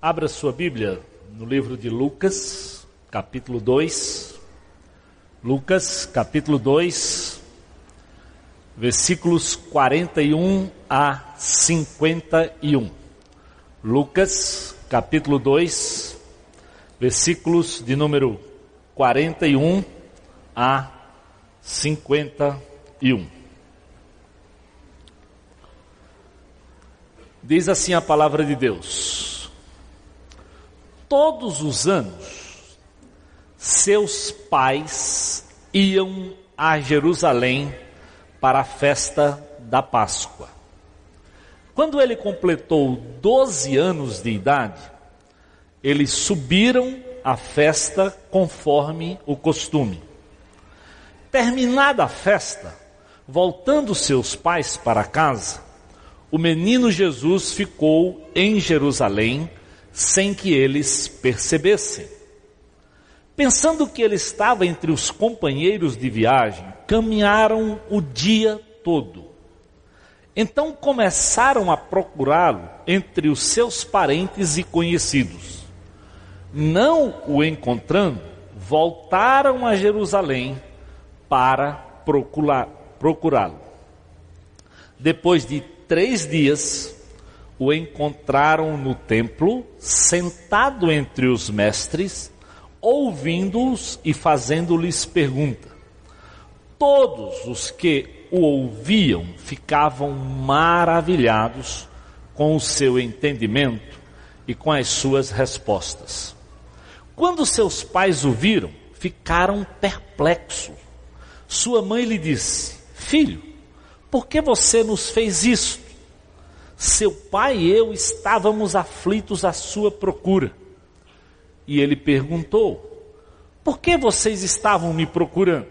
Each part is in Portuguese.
Abra sua Bíblia no livro de Lucas, capítulo 2. Lucas, capítulo 2, versículos 41 a 51. Lucas, capítulo 2, versículos de número 41 a 51. Diz assim a palavra de Deus: Todos os anos, seus pais iam a Jerusalém para a festa da Páscoa. Quando ele completou 12 anos de idade, eles subiram à festa conforme o costume. Terminada a festa, voltando seus pais para casa, o menino Jesus ficou em Jerusalém sem que eles percebessem. Pensando que ele estava entre os companheiros de viagem, caminharam o dia todo. Então começaram a procurá-lo entre os seus parentes e conhecidos. Não o encontrando, voltaram a Jerusalém para procurá-lo. Depois de três dias, o encontraram no templo, sentado entre os mestres, ouvindo-os e fazendo-lhes pergunta. Todos os que o ouviam ficavam maravilhados com o seu entendimento e com as suas respostas. Quando seus pais o viram, ficaram perplexos. Sua mãe lhe disse: Filho, por que você nos fez isto? Seu pai e eu estávamos aflitos à sua procura. E ele perguntou: Por que vocês estavam me procurando?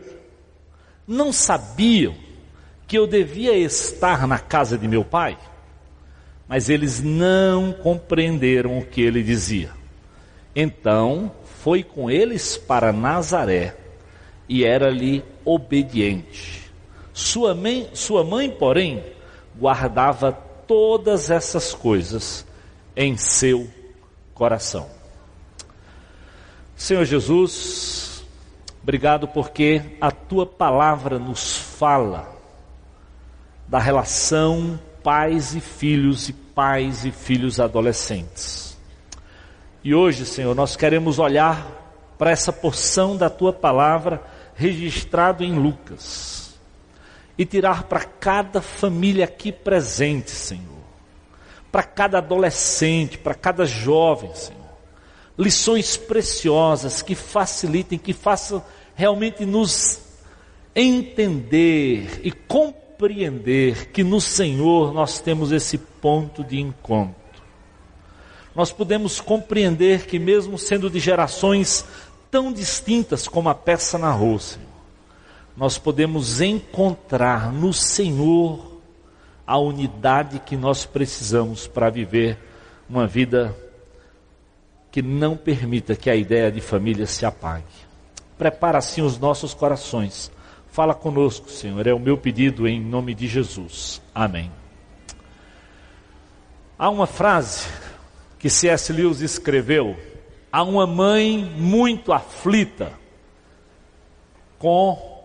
Não sabiam que eu devia estar na casa de meu pai? Mas eles não compreenderam o que ele dizia. Então foi com eles para Nazaré e era-lhe obediente. Sua mãe, sua mãe, porém, guardava todas essas coisas em seu coração. Senhor Jesus, obrigado porque a tua palavra nos fala da relação pais e filhos e pais e filhos adolescentes. E hoje, Senhor, nós queremos olhar para essa porção da tua palavra registrado em Lucas e tirar para cada família aqui presente, Senhor, para cada adolescente, para cada jovem, Senhor, lições preciosas que facilitem, que façam realmente nos entender e compreender que no Senhor nós temos esse ponto de encontro. Nós podemos compreender que, mesmo sendo de gerações tão distintas como a peça narrou, Senhor, nós podemos encontrar no Senhor a unidade que nós precisamos para viver uma vida que não permita que a ideia de família se apague. Prepara assim os nossos corações. Fala conosco, Senhor, é o meu pedido em nome de Jesus. Amém. Há uma frase que C.S. Lewis escreveu a uma mãe muito aflita com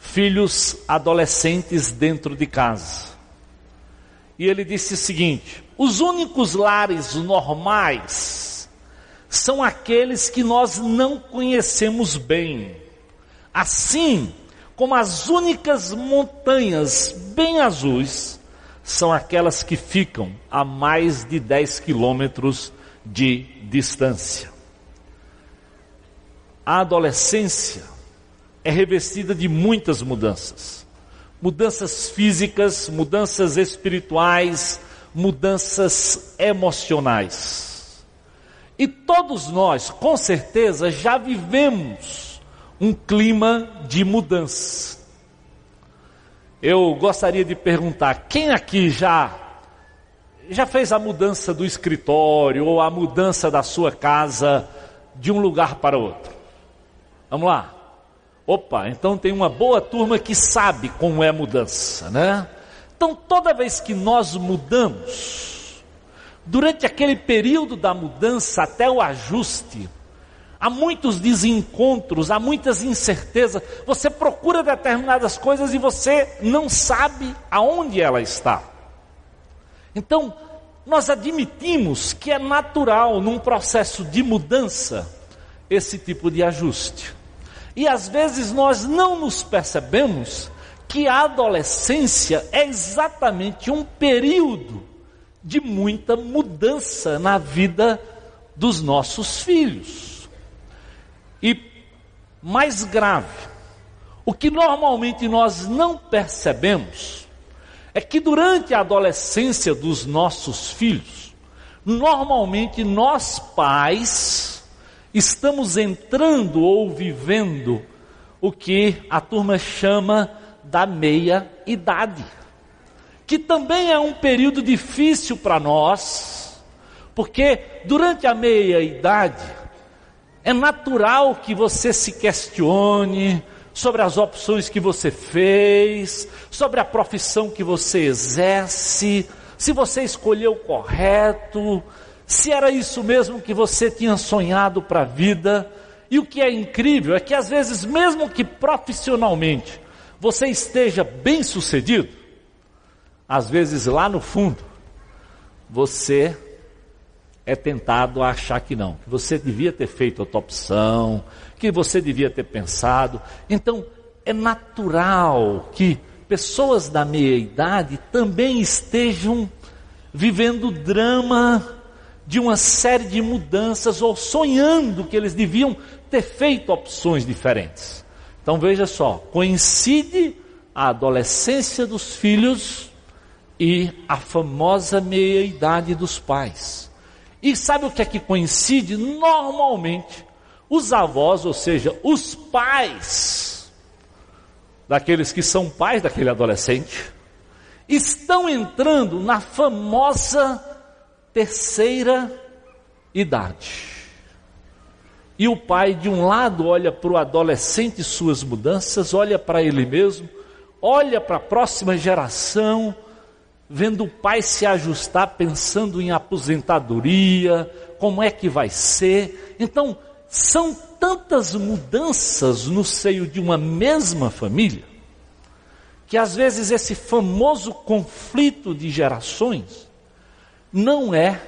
filhos adolescentes dentro de casa. E ele disse o seguinte: os únicos lares normais são aqueles que nós não conhecemos bem. Assim como as únicas montanhas bem azuis são aquelas que ficam a mais de 10 quilômetros de distância. A adolescência é revestida de muitas mudanças. Mudanças físicas, mudanças espirituais, mudanças emocionais. E todos nós, com certeza, já vivemos um clima de mudança. Eu gostaria de perguntar: quem aqui já já fez a mudança do escritório ou a mudança da sua casa de um lugar para outro? Vamos lá. Opa, então tem uma boa turma que sabe como é a mudança, né? Então toda vez que nós mudamos, durante aquele período da mudança até o ajuste, há muitos desencontros, há muitas incertezas. Você procura determinadas coisas e você não sabe aonde ela está. Então, nós admitimos que é natural num processo de mudança esse tipo de ajuste. E às vezes nós não nos percebemos que a adolescência é exatamente um período de muita mudança na vida dos nossos filhos. E mais grave, o que normalmente nós não percebemos é que durante a adolescência dos nossos filhos, normalmente nós pais estamos entrando ou vivendo o que a turma chama da meia idade, que também é um período difícil para nós, porque durante a meia idade é natural que você se questione sobre as opções que você fez, sobre a profissão que você exerce, se você escolheu correto, se era isso mesmo que você tinha sonhado para a vida. E o que é incrível é que às vezes, mesmo que profissionalmente você esteja bem sucedido, às vezes lá no fundo, você é tentado a achar que não, que você devia ter feito outra opção, que você devia ter pensado. Então, é natural que pessoas da meia idade também estejam vivendo drama de uma série de mudanças ou sonhando que eles deviam ter feito opções diferentes. Então veja só, coincide a adolescência dos filhos e a famosa meia-idade dos pais. E sabe o que é que coincide? Normalmente, os avós, ou seja, os pais daqueles que são pais daquele adolescente, estão entrando na famosa terceira idade. E o pai, de um lado, olha para o adolescente e suas mudanças, olha para ele mesmo, olha para a próxima geração, vendo o pai se ajustar, pensando em aposentadoria, como é que vai ser. Então, são tantas mudanças no seio de uma mesma família, que às vezes esse famoso conflito de gerações não é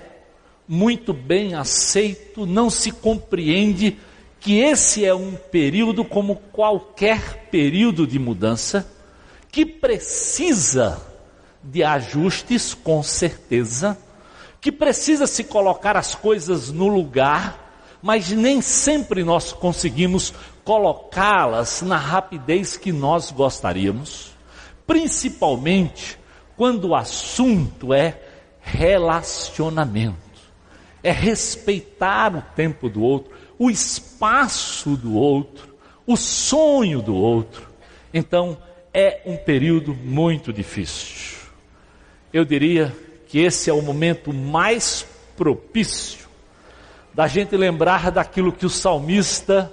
muito bem aceito, não se compreende que esse é um período como qualquer período de mudança, que precisa de ajustes, com certeza, que precisa se colocar as coisas no lugar, mas nem sempre nós conseguimos colocá-las na rapidez que nós gostaríamos, principalmente quando o assunto é relacionamento é respeitar o tempo do outro, o espaço do outro, o sonho do outro. Então, é um período muito difícil. Eu diria que esse é o momento mais propício da gente lembrar daquilo que o salmista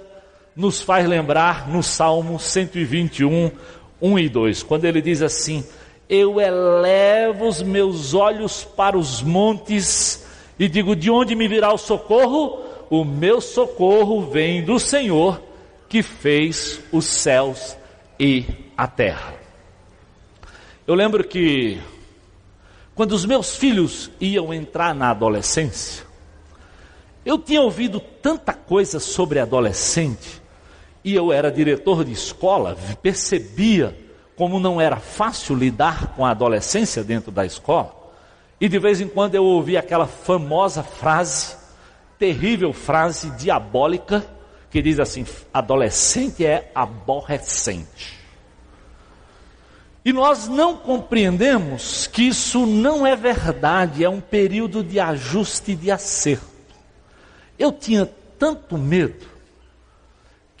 nos faz lembrar no Salmo 121, 1 e 2, quando ele diz assim: Eu elevo os meus olhos para os montes e digo: De onde me virá o socorro? O meu socorro vem do Senhor que fez os céus e a terra. Eu lembro que quando os meus filhos iam entrar na adolescência, eu tinha ouvido tanta coisa sobre adolescente, e eu era diretor de escola, percebia como não era fácil lidar com a adolescência dentro da escola. E de vez em quando eu ouvi aquela famosa frase, terrível frase diabólica, que diz assim: adolescente é aborrecente. E nós não compreendemos que isso não é verdade, é um período de ajuste e de acerto. Eu tinha tanto medo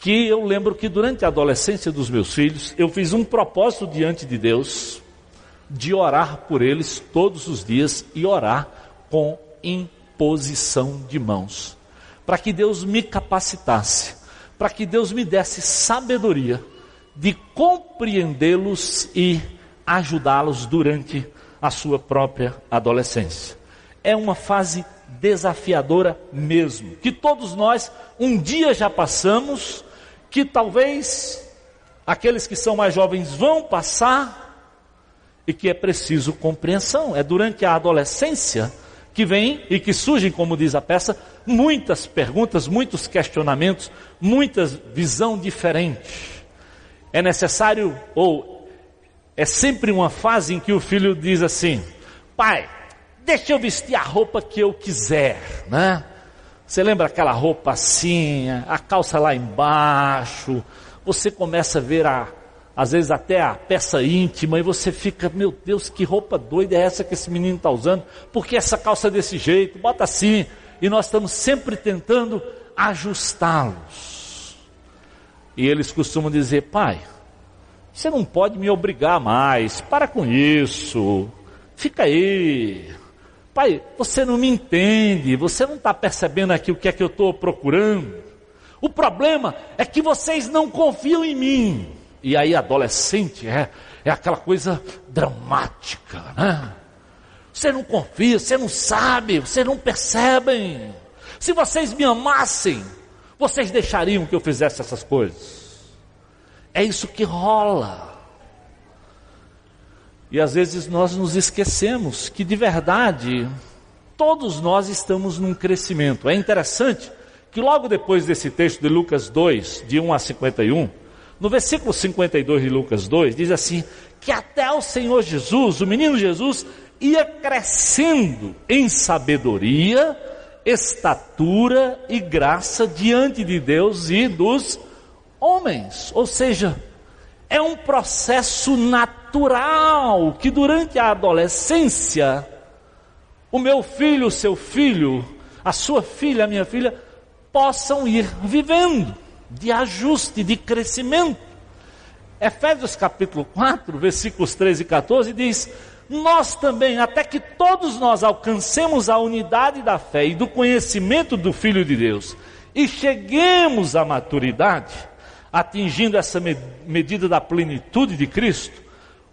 que eu lembro que durante a adolescência dos meus filhos, eu fiz um propósito diante de Deus de orar por eles todos os dias e orar com imposição de mãos, para que Deus me capacitasse, para que Deus me desse sabedoria de compreendê-los e ajudá-los durante a sua própria adolescência. é uma fase desafiadora mesmo, que todos nós um dia já passamos, que talvez aqueles que são mais jovens vão passar e que é preciso compreensão. É durante a adolescência que vem e que surgem, como diz a peça, muitas perguntas, muitos questionamentos, muitas visão diferente. É necessário ou é sempre uma fase em que o filho diz assim: "Pai, deixa eu vestir a roupa que eu quiser", né? Você lembra aquela roupa assim, a calça lá embaixo, você começa a ver a, às vezes até a peça íntima, e você fica, meu Deus, que roupa doida é essa que esse menino está usando? Por que essa calça é desse jeito? Bota assim. E nós estamos sempre tentando ajustá-los. E eles costumam dizer, pai, você não pode me obrigar mais, para com isso, fica aí. Pai, você não me entende, você não está percebendo aqui o que é que eu estou procurando. O problema é que vocês não confiam em mim. E aí, adolescente é, é aquela coisa dramática, né? Você não confia, você não sabe, vocês não percebem. Se vocês me amassem, vocês deixariam que eu fizesse essas coisas. É isso que rola. E às vezes nós nos esquecemos que de verdade todos nós estamos num crescimento. É interessante que logo depois desse texto de Lucas 2, de 1 a 51, no versículo 52 de Lucas 2, diz assim: que até o Senhor Jesus, o menino Jesus, ia crescendo em sabedoria, estatura e graça diante de Deus e dos homens. Ou seja, é um processo natural que durante a adolescência, o meu filho, o seu filho, a sua filha, a minha filha, possam ir vivendo de ajuste, de crescimento. Efésios capítulo 4, versículos 13 e 14 diz: Nós também, até que todos nós alcancemos a unidade da fé e do conhecimento do Filho de Deus e cheguemos à maturidade, atingindo essa medida da plenitude de Cristo,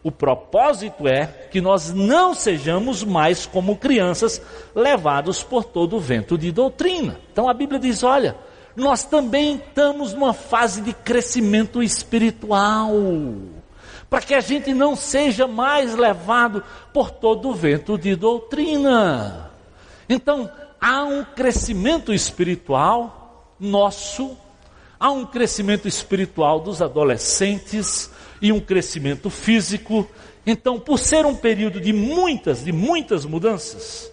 o propósito é que nós não sejamos mais como crianças levados por todo o vento de doutrina. Então a Bíblia diz: olha, nós também estamos numa fase de crescimento espiritual. Para que a gente não seja mais levado por todo o vento de doutrina. Então, há um crescimento espiritual nosso, há um crescimento espiritual dos adolescentes e um crescimento físico. Então, por ser um período de muitas, de muitas mudanças,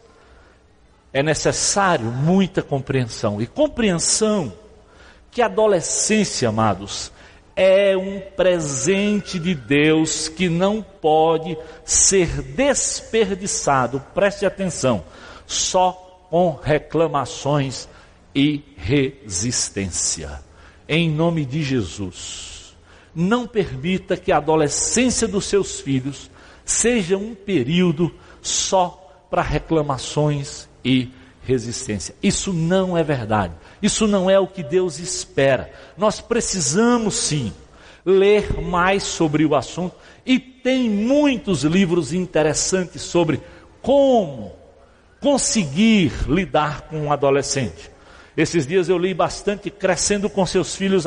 é necessário muita compreensão. E compreensão que a adolescência, amados, é um presente de Deus que não pode ser desperdiçado. Preste atenção, só com reclamações e resistência. Em nome de Jesus, não permita que a adolescência dos seus filhos seja um período só para reclamações e resistência. Isso não é verdade. Isso não é o que Deus espera. Nós precisamos sim ler mais sobre o assunto e tem muitos livros interessantes sobre como conseguir lidar com um adolescente. Esses dias eu li bastante Crescendo com seus filhos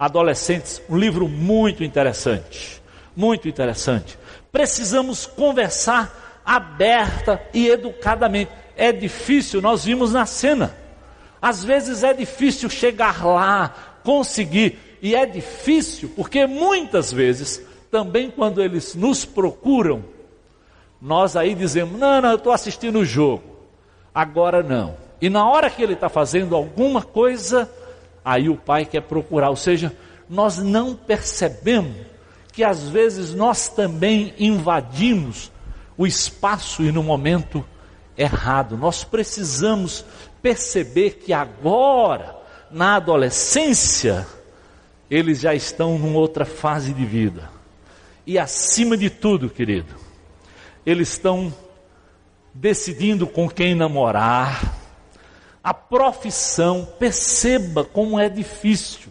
adolescentes, um livro muito interessante. Muito interessante. Precisamos conversar aberta e educadamente é difícil, nós vimos na cena. Às vezes é difícil chegar lá, conseguir, e é difícil porque muitas vezes, também quando eles nos procuram, nós aí dizemos: não, não, eu estou assistindo o jogo, agora não. E na hora que ele está fazendo alguma coisa, aí o pai quer procurar, ou seja, nós não percebemos que às vezes nós também invadimos o espaço e no momento errado. Nós precisamos perceber que agora, na adolescência, eles já estão numa outra fase de vida. E acima de tudo, querido, eles estão decidindo com quem namorar. A profissão, perceba como é difícil.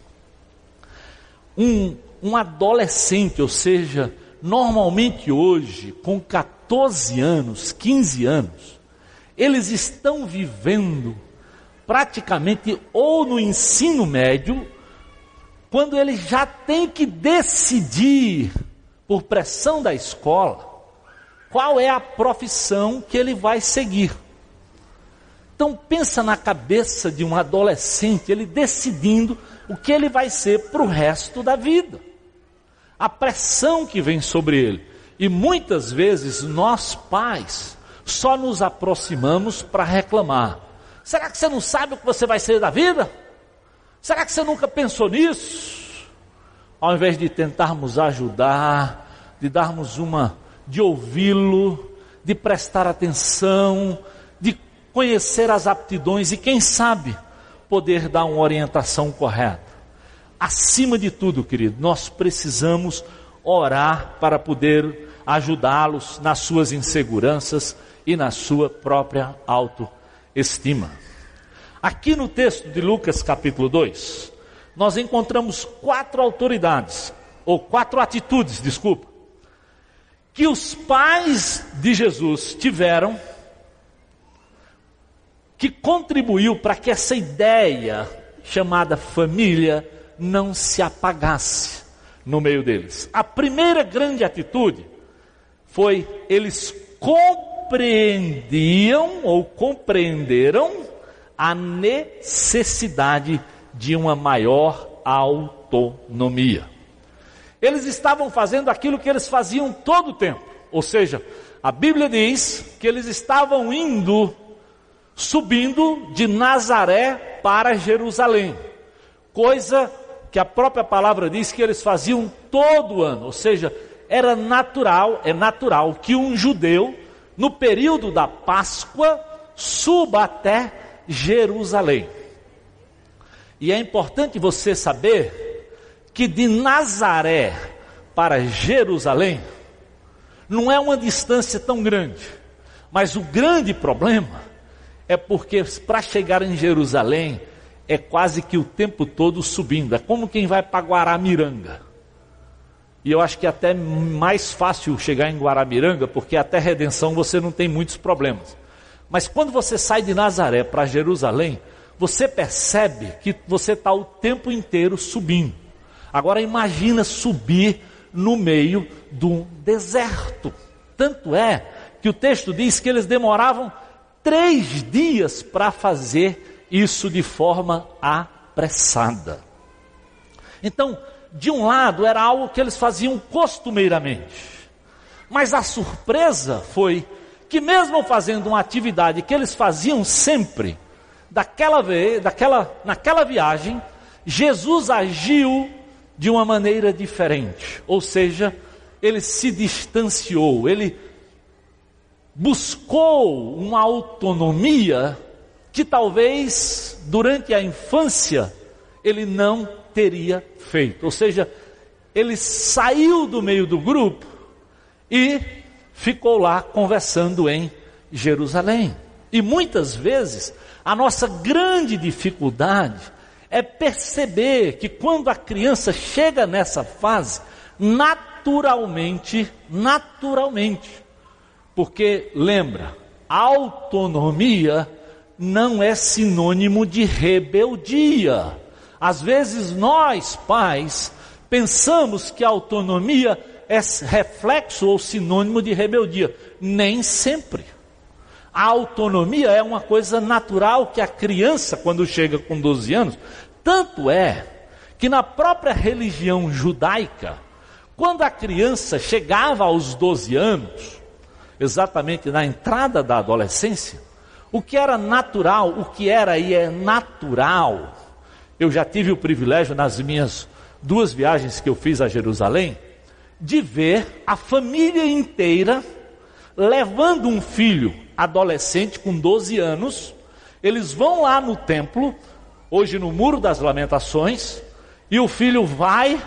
Um, um adolescente, ou seja, normalmente hoje, com 14 anos, 15 anos, eles estão vivendo praticamente ou no ensino médio, quando ele já tem que decidir, por pressão da escola, qual é a profissão que ele vai seguir. Então pensa na cabeça de um adolescente, ele decidindo o que ele vai ser para o resto da vida. A pressão que vem sobre ele. E muitas vezes nós pais só nos aproximamos para reclamar. Será que você não sabe o que você vai ser da vida? Será que você nunca pensou nisso? Ao invés de tentarmos ajudar, de darmos uma, de ouvi-lo, de prestar atenção, de conhecer as aptidões e, quem sabe, poder dar uma orientação correta. Acima de tudo, querido, nós precisamos orar para poder ajudá-los nas suas inseguranças e na sua própria autoestima. Aqui no texto de Lucas capítulo 2, nós encontramos quatro autoridades, ou quatro atitudes, desculpa, que os pais de Jesus tiveram, que contribuiu para que essa ideia chamada família não se apagasse no meio deles. A primeira grande atitude foi eles compreendiam ou compreenderam a necessidade de uma maior autonomia. Eles estavam fazendo aquilo que eles faziam todo o tempo, ou seja, a Bíblia diz que eles estavam indo, subindo de Nazaré para Jerusalém, coisa que a própria palavra diz que eles faziam todo ano, ou seja, era natural, é natural que um judeu, no período da Páscoa, suba até Jerusalém. E é importante você saber que de Nazaré para Jerusalém não é uma distância tão grande, mas o grande problema é porque para chegar em Jerusalém é quase que o tempo todo subindo, é como quem vai para Guaramiranga. E eu acho que é até mais fácil chegar em Guaramiranga, porque até redenção você não tem muitos problemas. Mas quando você sai de Nazaré para Jerusalém, você percebe que você está o tempo inteiro subindo. Agora imagina subir no meio de um deserto. Tanto é que o texto diz que eles demoravam três dias para fazer isso de forma apressada. Então, de um lado, era algo que eles faziam costumeiramente. Mas a surpresa foi que mesmo fazendo uma atividade que eles faziam sempre, daquela vez, daquela, naquela viagem, Jesus agiu de uma maneira diferente. Ou seja, ele se distanciou, ele buscou uma autonomia que talvez durante a infância ele não teria feito. Ou seja, ele saiu do meio do grupo e ficou lá conversando em Jerusalém. E muitas vezes a nossa grande dificuldade é perceber que quando a criança chega nessa fase, naturalmente, naturalmente, porque lembra, autonomia não é sinônimo de rebeldia. Às vezes nós, pais, pensamos que autonomia é reflexo ou sinônimo de rebeldia. Nem sempre. A autonomia é uma coisa natural que a criança, quando chega com 12 anos, tanto é que na própria religião judaica, quando a criança chegava aos 12 anos, exatamente na entrada da adolescência, o que era natural, o que era e é natural, eu já tive o privilégio nas minhas duas viagens que eu fiz a Jerusalém, de ver a família inteira levando um filho adolescente com 12 anos. Eles vão lá no templo, hoje no Muro das Lamentações, e o filho vai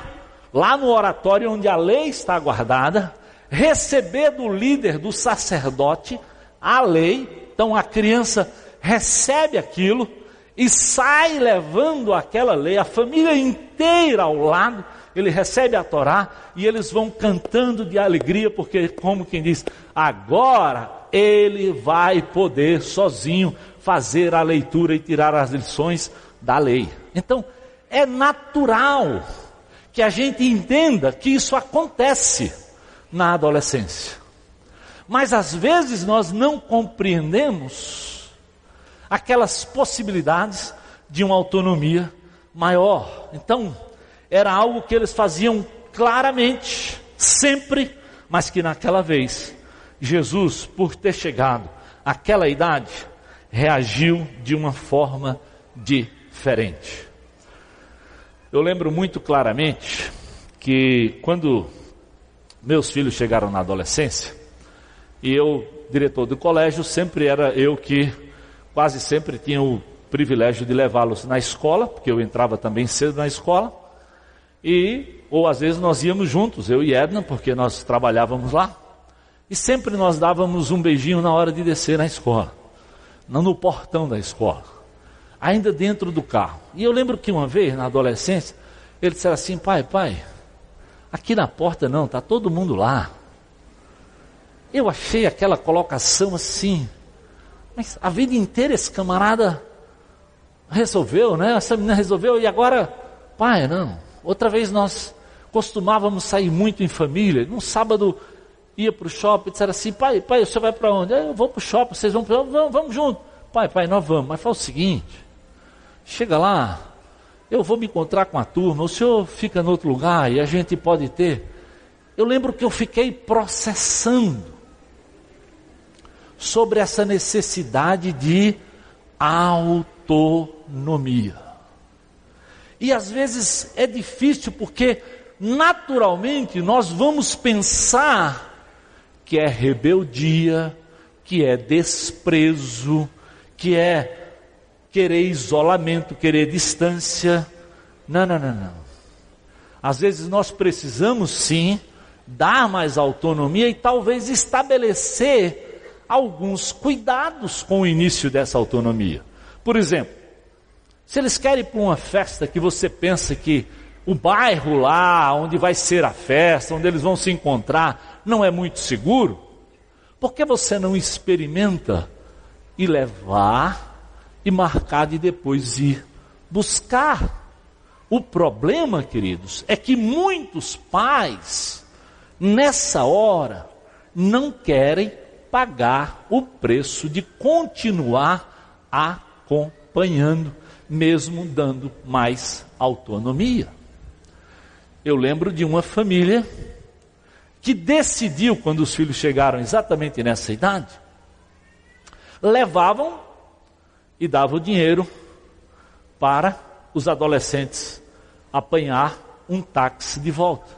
lá no oratório onde a lei está guardada, receber do líder, do sacerdote, a lei. Então a criança recebe aquilo e sai levando aquela lei, a família inteira ao lado ele recebe a Torá e eles vão cantando de alegria, porque, como quem diz, agora ele vai poder sozinho fazer a leitura e tirar as lições da lei. Então, é natural que a gente entenda que isso acontece na adolescência. Mas às vezes nós não compreendemos aquelas possibilidades de uma autonomia maior. Então, era algo que eles faziam claramente, sempre, mas que naquela vez, Jesus, por ter chegado àquela idade, reagiu de uma forma diferente. Eu lembro muito claramente que quando meus filhos chegaram na adolescência, e eu, diretor do colégio, sempre era eu que quase sempre tinha o privilégio de levá-los na escola, porque eu entrava também cedo na escola, e ou às vezes nós íamos juntos, eu e Edna, porque nós trabalhávamos lá, e sempre nós dávamos um beijinho na hora de descer na escola, não no portão da escola, ainda dentro do carro. E eu lembro que uma vez, na adolescência, ele disse assim: pai, pai, aqui na porta não, está todo mundo lá. Eu achei aquela colocação assim, mas a vida inteira esse camarada resolveu, né? Essa menina resolveu e agora, pai, não. Outra vez nós costumávamos sair muito em família. Num sábado ia para o shopping disseram assim: pai, pai, você vai para onde? Eu vou para o shopping, vocês vão para? Vamos, vamos junto. Pai, pai, nós vamos. Mas fala o seguinte: chega lá, eu vou me encontrar com a turma, o senhor fica no outro lugar e a gente pode ter. Eu lembro que eu fiquei processando sobre essa necessidade de autonomia. E às vezes é difícil porque naturalmente nós vamos pensar que é rebeldia, que é desprezo, que é querer isolamento, querer distância. Não, não, não, não. Às vezes nós precisamos sim dar mais autonomia e talvez estabelecer alguns cuidados com o início dessa autonomia. Por exemplo, se eles querem ir para uma festa que você pensa que o bairro lá, onde vai ser a festa, onde eles vão se encontrar, não é muito seguro, por que você não experimenta e levar e marcar de depois ir buscar? O problema, queridos, é que muitos pais, nessa hora, não querem pagar o preço de continuar acompanhando mesmo dando mais autonomia. Eu lembro de uma família que decidiu, quando os filhos chegaram exatamente nessa idade, levavam e davam dinheiro para os adolescentes apanhar um táxi de volta.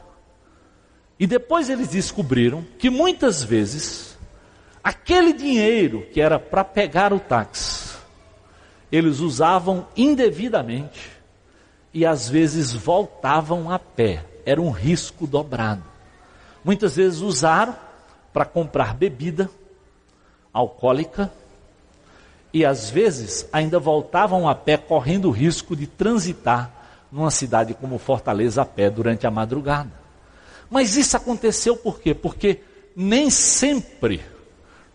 E depois eles descobriram que muitas vezes aquele dinheiro que era para pegar o táxi eles usavam indevidamente e às vezes voltavam a pé. Era um risco dobrado. Muitas vezes usaram para comprar bebida alcoólica e às vezes ainda voltavam a pé correndo o risco de transitar numa cidade como Fortaleza a pé durante a madrugada. Mas isso aconteceu por quê? Porque nem sempre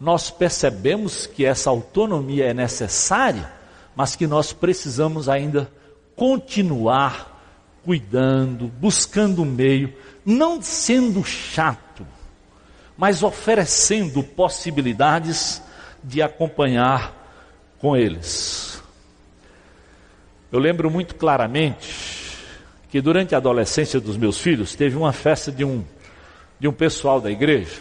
nós percebemos que essa autonomia é necessária mas que nós precisamos ainda continuar cuidando, buscando um meio, não sendo chato, mas oferecendo possibilidades de acompanhar com eles. Eu lembro muito claramente que durante a adolescência dos meus filhos teve uma festa de um de um pessoal da igreja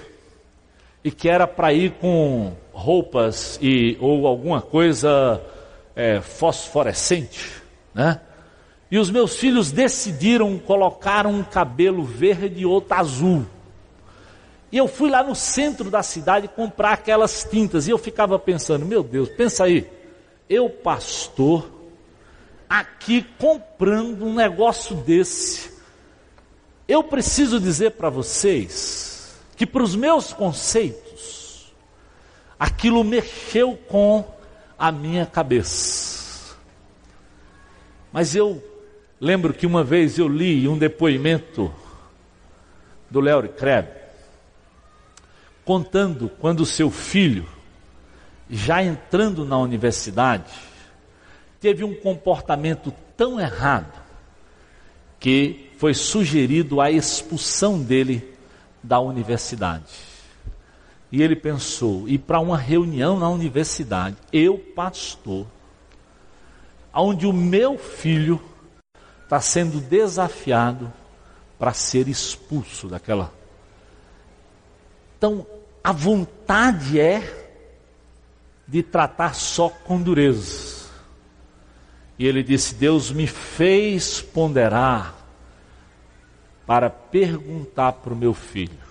e que era para ir com roupas e ou alguma coisa é, fosforescente, né? E os meus filhos decidiram colocar um cabelo verde e outro azul. E eu fui lá no centro da cidade comprar aquelas tintas. E eu ficava pensando, meu Deus, pensa aí, eu pastor, aqui comprando um negócio desse. Eu preciso dizer para vocês que para os meus conceitos, aquilo mexeu com a minha cabeça. Mas eu lembro que uma vez eu li um depoimento do Léo Kreb, contando quando seu filho, já entrando na universidade, teve um comportamento tão errado que foi sugerido a expulsão dele da universidade. E ele pensou: ir para uma reunião na universidade, eu, pastor, onde o meu filho está sendo desafiado para ser expulso daquela. Então, a vontade é de tratar só com dureza. E ele disse: Deus me fez ponderar para perguntar para o meu filho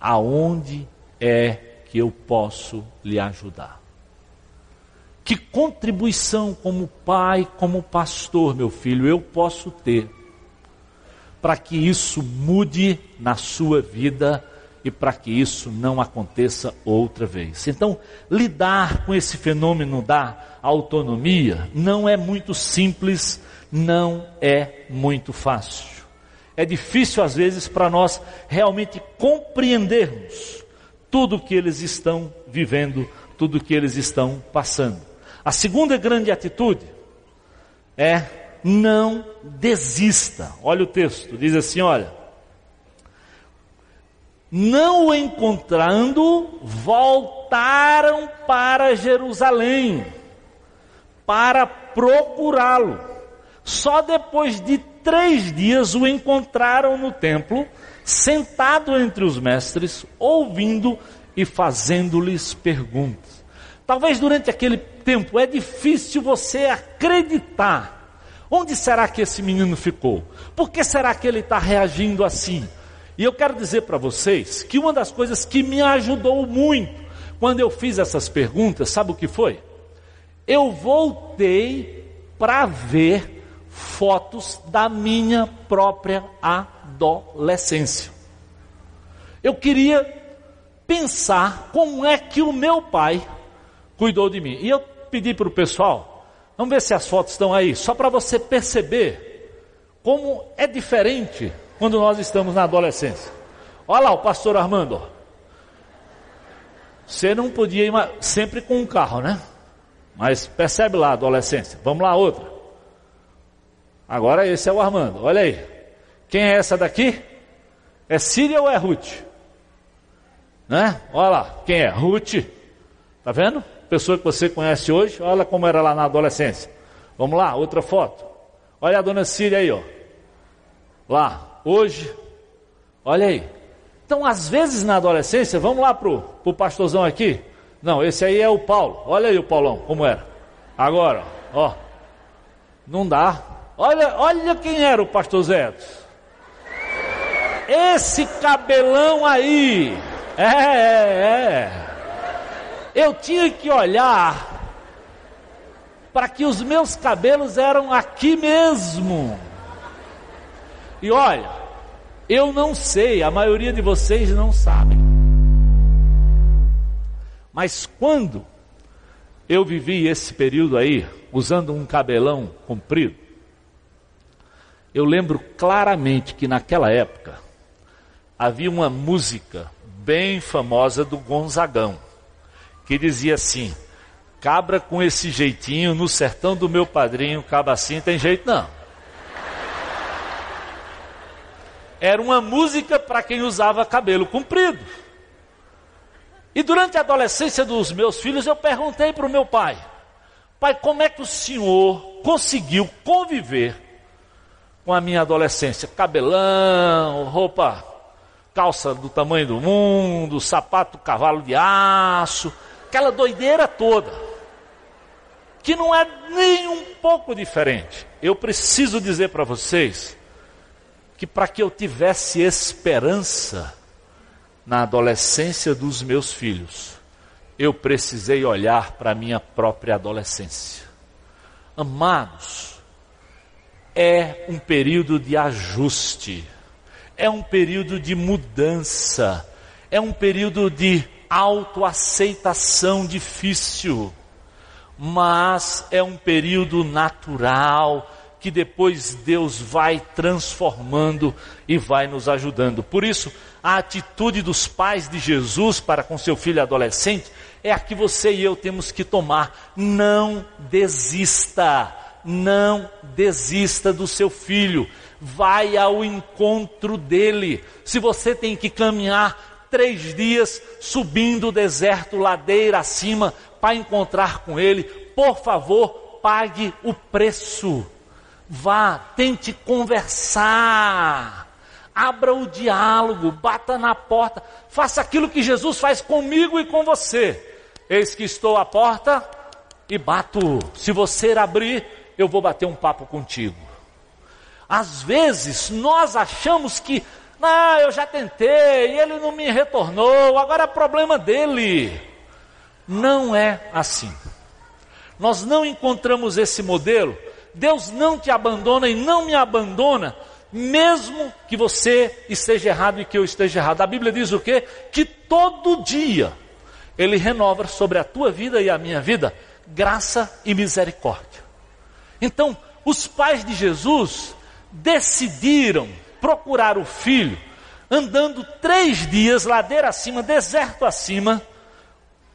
aonde é que eu posso lhe ajudar. Que contribuição como pai, como pastor, meu filho, eu posso ter para que isso mude na sua vida e para que isso não aconteça outra vez. Então, lidar com esse fenômeno da autonomia não é muito simples, não é muito fácil. É difícil às vezes para nós realmente compreendermos tudo o que eles estão vivendo, tudo o que eles estão passando. A segunda grande atitude é não desista. Olha o texto, diz assim: olha. Não o encontrando, voltaram para Jerusalém para procurá-lo. Só depois de três dias o encontraram no templo sentado entre os mestres, ouvindo e fazendo-lhes perguntas. Talvez durante aquele tempo é difícil você acreditar. Onde será que esse menino ficou? Por que será que ele está reagindo assim? E eu quero dizer para vocês que uma das coisas que me ajudou muito quando eu fiz essas perguntas, sabe o que foi? Eu voltei para ver fotos da minha própria adolescência. Eu queria pensar como é que o meu pai cuidou de mim. E eu pedi para o pessoal, vamos ver se as fotos estão aí, só para você perceber como é diferente quando nós estamos na adolescência. Olha lá o pastor Armando. Você não podia ir sempre com um carro, né? Mas percebe lá a adolescência. Vamos lá, outra. Agora esse é o Armando. Olha aí. Quem é essa daqui? É Síria ou é Ruth? Né? Olha lá, quem é? Ruth. Tá vendo? Pessoa que você conhece hoje, olha como era lá na adolescência. Vamos lá, outra foto. Olha a dona Síria aí, ó. Lá, hoje. Olha aí. Então, às vezes na adolescência, vamos lá pro, pro pastorzão aqui. Não, esse aí é o Paulo. Olha aí o Paulão, como era. Agora, ó. Não dá. Olha, olha quem era o pastor Zé. Esse cabelão aí, é, é, é. Eu tinha que olhar para que os meus cabelos eram aqui mesmo. E olha, eu não sei, a maioria de vocês não sabem. Mas quando eu vivi esse período aí, usando um cabelão comprido, eu lembro claramente que naquela época havia uma música bem famosa do Gonzagão, que dizia assim: cabra com esse jeitinho no sertão do meu padrinho, cabra assim, tem jeito não. Era uma música para quem usava cabelo comprido. E durante a adolescência dos meus filhos, eu perguntei para o meu pai: Pai, como é que o senhor conseguiu conviver com a minha adolescência? Cabelão, roupa calça do tamanho do mundo, sapato cavalo de aço, aquela doideira toda, que não é nem um pouco diferente. Eu preciso dizer para vocês que para que eu tivesse esperança na adolescência dos meus filhos, eu precisei olhar para a minha própria adolescência. Amados, é um período de ajuste é um período de mudança, é um período de autoaceitação difícil, mas é um período natural que depois Deus vai transformando e vai nos ajudando. Por isso, a atitude dos pais de Jesus para com seu filho adolescente é a que você e eu temos que tomar. Não desista, não desista do seu filho. Vai ao encontro dele. Se você tem que caminhar três dias subindo o deserto, ladeira acima, para encontrar com ele, por favor, pague o preço. Vá, tente conversar. Abra o diálogo, bata na porta, faça aquilo que Jesus faz comigo e com você. Eis que estou à porta e bato. Se você abrir, eu vou bater um papo contigo. Às vezes nós achamos que, não, eu já tentei, ele não me retornou, agora é problema dele. Não é assim. Nós não encontramos esse modelo. Deus não te abandona e não me abandona, mesmo que você esteja errado e que eu esteja errado. A Bíblia diz o quê? Que todo dia Ele renova sobre a tua vida e a minha vida graça e misericórdia. Então, os pais de Jesus decidiram procurar o filho, andando três dias, ladeira acima, deserto acima,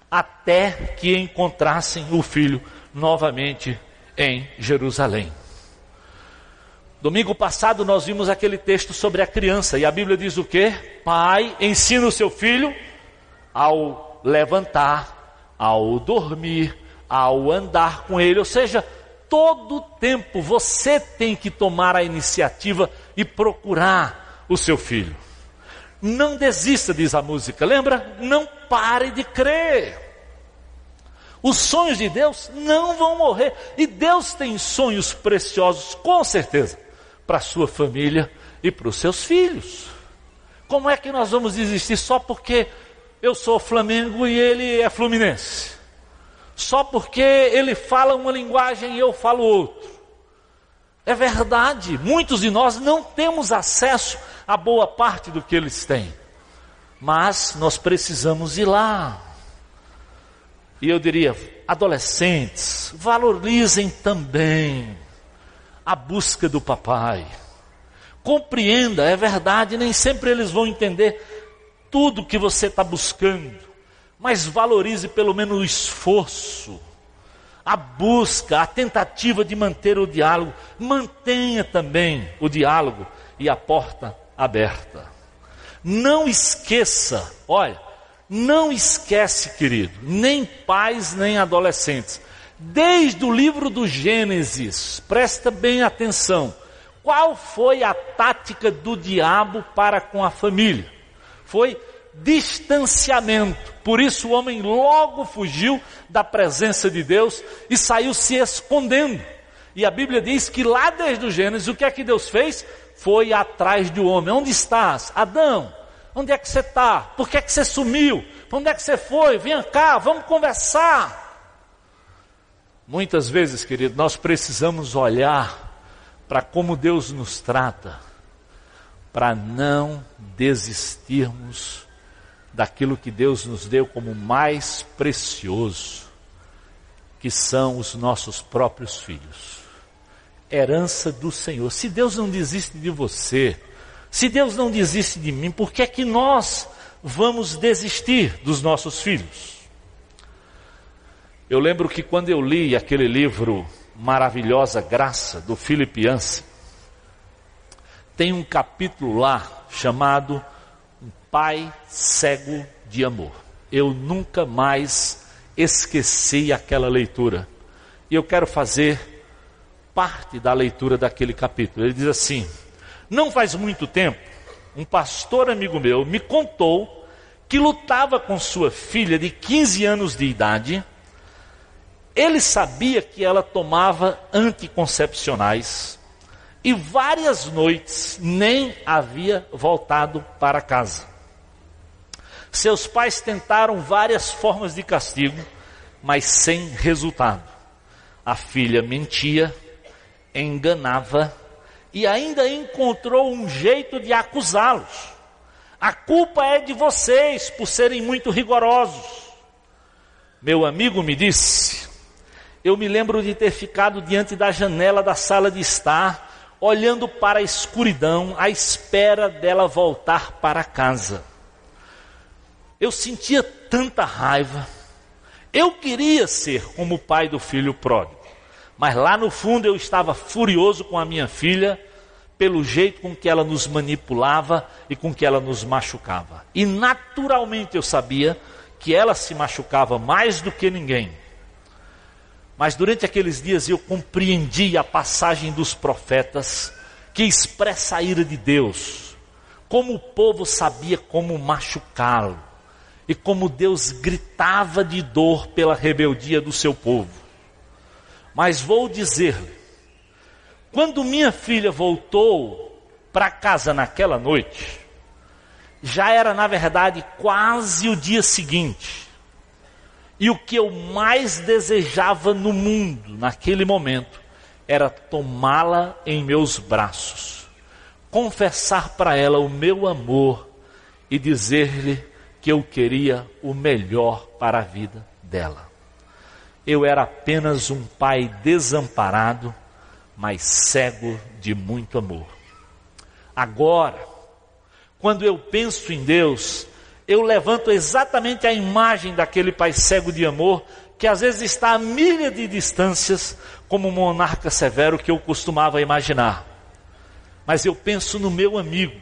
até que encontrassem o filho novamente em Jerusalém. Domingo passado nós vimos aquele texto sobre a criança e a Bíblia diz o que? Pai ensina o seu filho ao levantar, ao dormir, ao andar com ele, ou seja, todo tempo você tem que tomar a iniciativa e procurar o seu filho. Não desista, diz a música, lembra? Não pare de crer. Os sonhos de Deus não vão morrer. E Deus tem sonhos preciosos, com certeza, para a sua família e para os seus filhos. Como é que nós vamos desistir só porque eu sou Flamengo e ele é Fluminense? Só porque ele fala uma linguagem e eu falo outra? É verdade, muitos de nós não temos acesso a boa parte do que eles têm. Mas nós precisamos ir lá. E eu diria, adolescentes, valorizem também a busca do papai. Compreenda, é verdade, nem sempre eles vão entender tudo que você está buscando, mas valorize pelo menos o esforço, a busca, a tentativa de manter o diálogo. Mantenha também o diálogo e a porta aberta. Não esqueça, olha, não esquece, querido, nem pais nem adolescentes. Desde o livro do Gênesis, presta bem atenção. Qual foi a tática do diabo para com a família? Foi distanciamento. Por isso o homem logo fugiu da presença de Deus e saiu se escondendo. E a Bíblia diz que lá desde o Gênesis, o que é que Deus fez? Foi atrás do homem. Onde estás? Adão, Onde é que você está? Por que é que você sumiu? Onde é que você foi? Venha cá, vamos conversar. Muitas vezes, querido, nós precisamos olhar para como Deus nos trata, para não desistirmos daquilo que Deus nos deu como mais precioso, que são os nossos próprios filhos. Herança do Senhor. Se Deus não desiste de você, se Deus não desiste de mim, por que é que nós vamos desistir dos nossos filhos? Eu lembro que quando eu li aquele livro Maravilhosa Graça, do Philip Yancey, tem um capítulo lá chamado Um Pai Cego de Amor. Eu nunca mais esqueci aquela leitura. E eu quero fazer parte da leitura daquele capítulo. Ele diz assim: não faz muito tempo, um pastor amigo meu me contou que lutava com sua filha de 15 anos de idade. Ele sabia que ela tomava anticoncepcionais e várias noites nem havia voltado para casa. Seus pais tentaram várias formas de castigo, mas sem resultado. A filha mentia, enganava e ainda encontrou um jeito de acusá-los. A culpa é de vocês por serem muito rigorosos. Meu amigo me disse: eu me lembro de ter ficado diante da janela da sala de estar, olhando para a escuridão, à espera dela voltar para casa. Eu sentia tanta raiva. Eu queria ser como o pai do filho pródigo, mas lá no fundo eu estava furioso com a minha filha pelo jeito com que ela nos manipulava e com que ela nos machucava. E naturalmente eu sabia que ela se machucava mais do que ninguém. Mas durante aqueles dias eu compreendi a passagem dos profetas que expressa a ira de Deus, como o povo sabia como machucá-lo e como Deus gritava de dor pela rebeldia do seu povo. Mas vou dizer-lhe, quando minha filha voltou para casa naquela noite, já era na verdade quase o dia seguinte. E o que eu mais desejava no mundo naquele momento era tomá-la em meus braços, confessar para ela o meu amor e dizer-lhe que eu queria o melhor para a vida dela. Eu era apenas um pai desamparado, mas cego de muito amor. Agora, quando eu penso em Deus, eu levanto exatamente a imagem daquele pai cego de amor que às vezes está a milha de distâncias, como um monarca severo que eu costumava imaginar. Mas eu penso no meu amigo,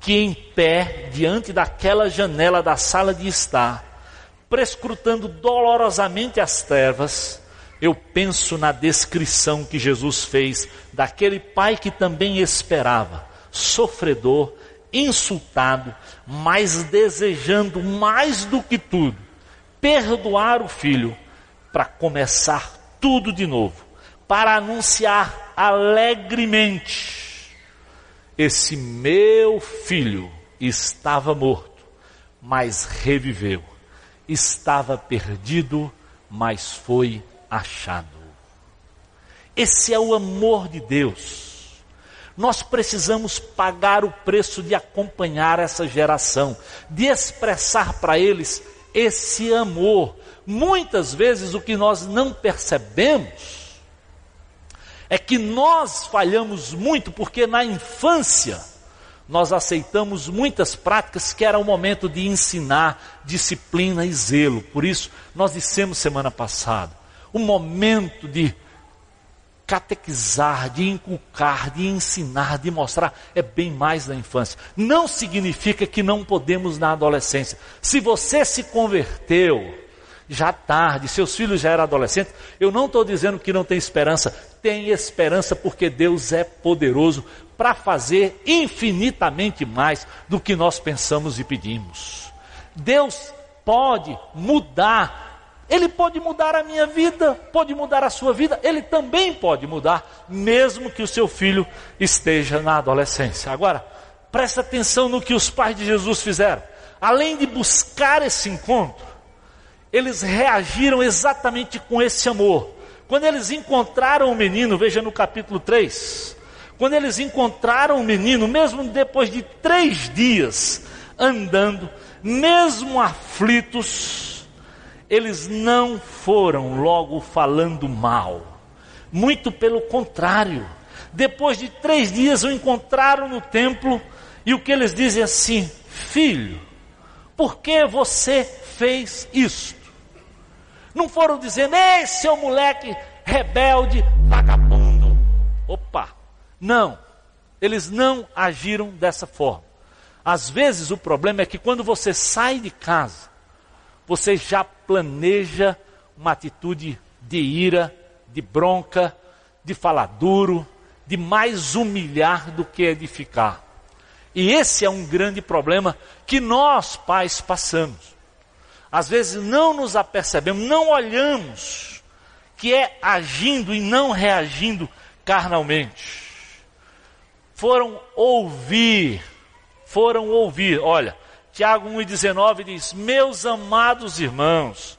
que em pé, diante daquela janela da sala de estar, prescrutando dolorosamente as trevas, eu penso na descrição que Jesus fez daquele pai que também esperava, sofredor, insultado, mas desejando mais do que tudo, perdoar o filho para começar tudo de novo, para anunciar alegremente esse meu filho estava morto, mas reviveu. Estava perdido, mas foi achado. Esse é o amor de Deus. Nós precisamos pagar o preço de acompanhar essa geração, de expressar para eles esse amor. Muitas vezes o que nós não percebemos é que nós falhamos muito porque na infância nós aceitamos muitas práticas que era o momento de ensinar disciplina e zelo. Por isso, nós dissemos semana passada, o momento de catequizar, de inculcar, de ensinar, de mostrar, é bem mais na infância. Não significa que não podemos na adolescência. Se você se converteu, já tarde, seus filhos já eram adolescentes, eu não estou dizendo que não tem esperança, tem esperança porque Deus é poderoso para fazer infinitamente mais do que nós pensamos e pedimos. Deus pode mudar, Ele pode mudar a minha vida, pode mudar a sua vida, Ele também pode mudar, mesmo que o seu filho esteja na adolescência. Agora, presta atenção no que os pais de Jesus fizeram. Além de buscar esse encontro, eles reagiram exatamente com esse amor. Quando eles encontraram o menino, veja no capítulo 3, quando eles encontraram o menino, mesmo depois de três dias andando, mesmo aflitos, eles não foram logo falando mal, muito pelo contrário, depois de três dias o encontraram no templo, e o que eles dizem assim: Filho, por que você fez isso? Não foram dizendo, esse é o moleque rebelde, vagabundo. Opa! Não. Eles não agiram dessa forma. Às vezes o problema é que quando você sai de casa, você já planeja uma atitude de ira, de bronca, de falar duro, de mais humilhar do que edificar. E esse é um grande problema que nós pais passamos. Às vezes não nos apercebemos, não olhamos que é agindo e não reagindo carnalmente. Foram ouvir, foram ouvir. Olha, Tiago 1,19 diz: Meus amados irmãos,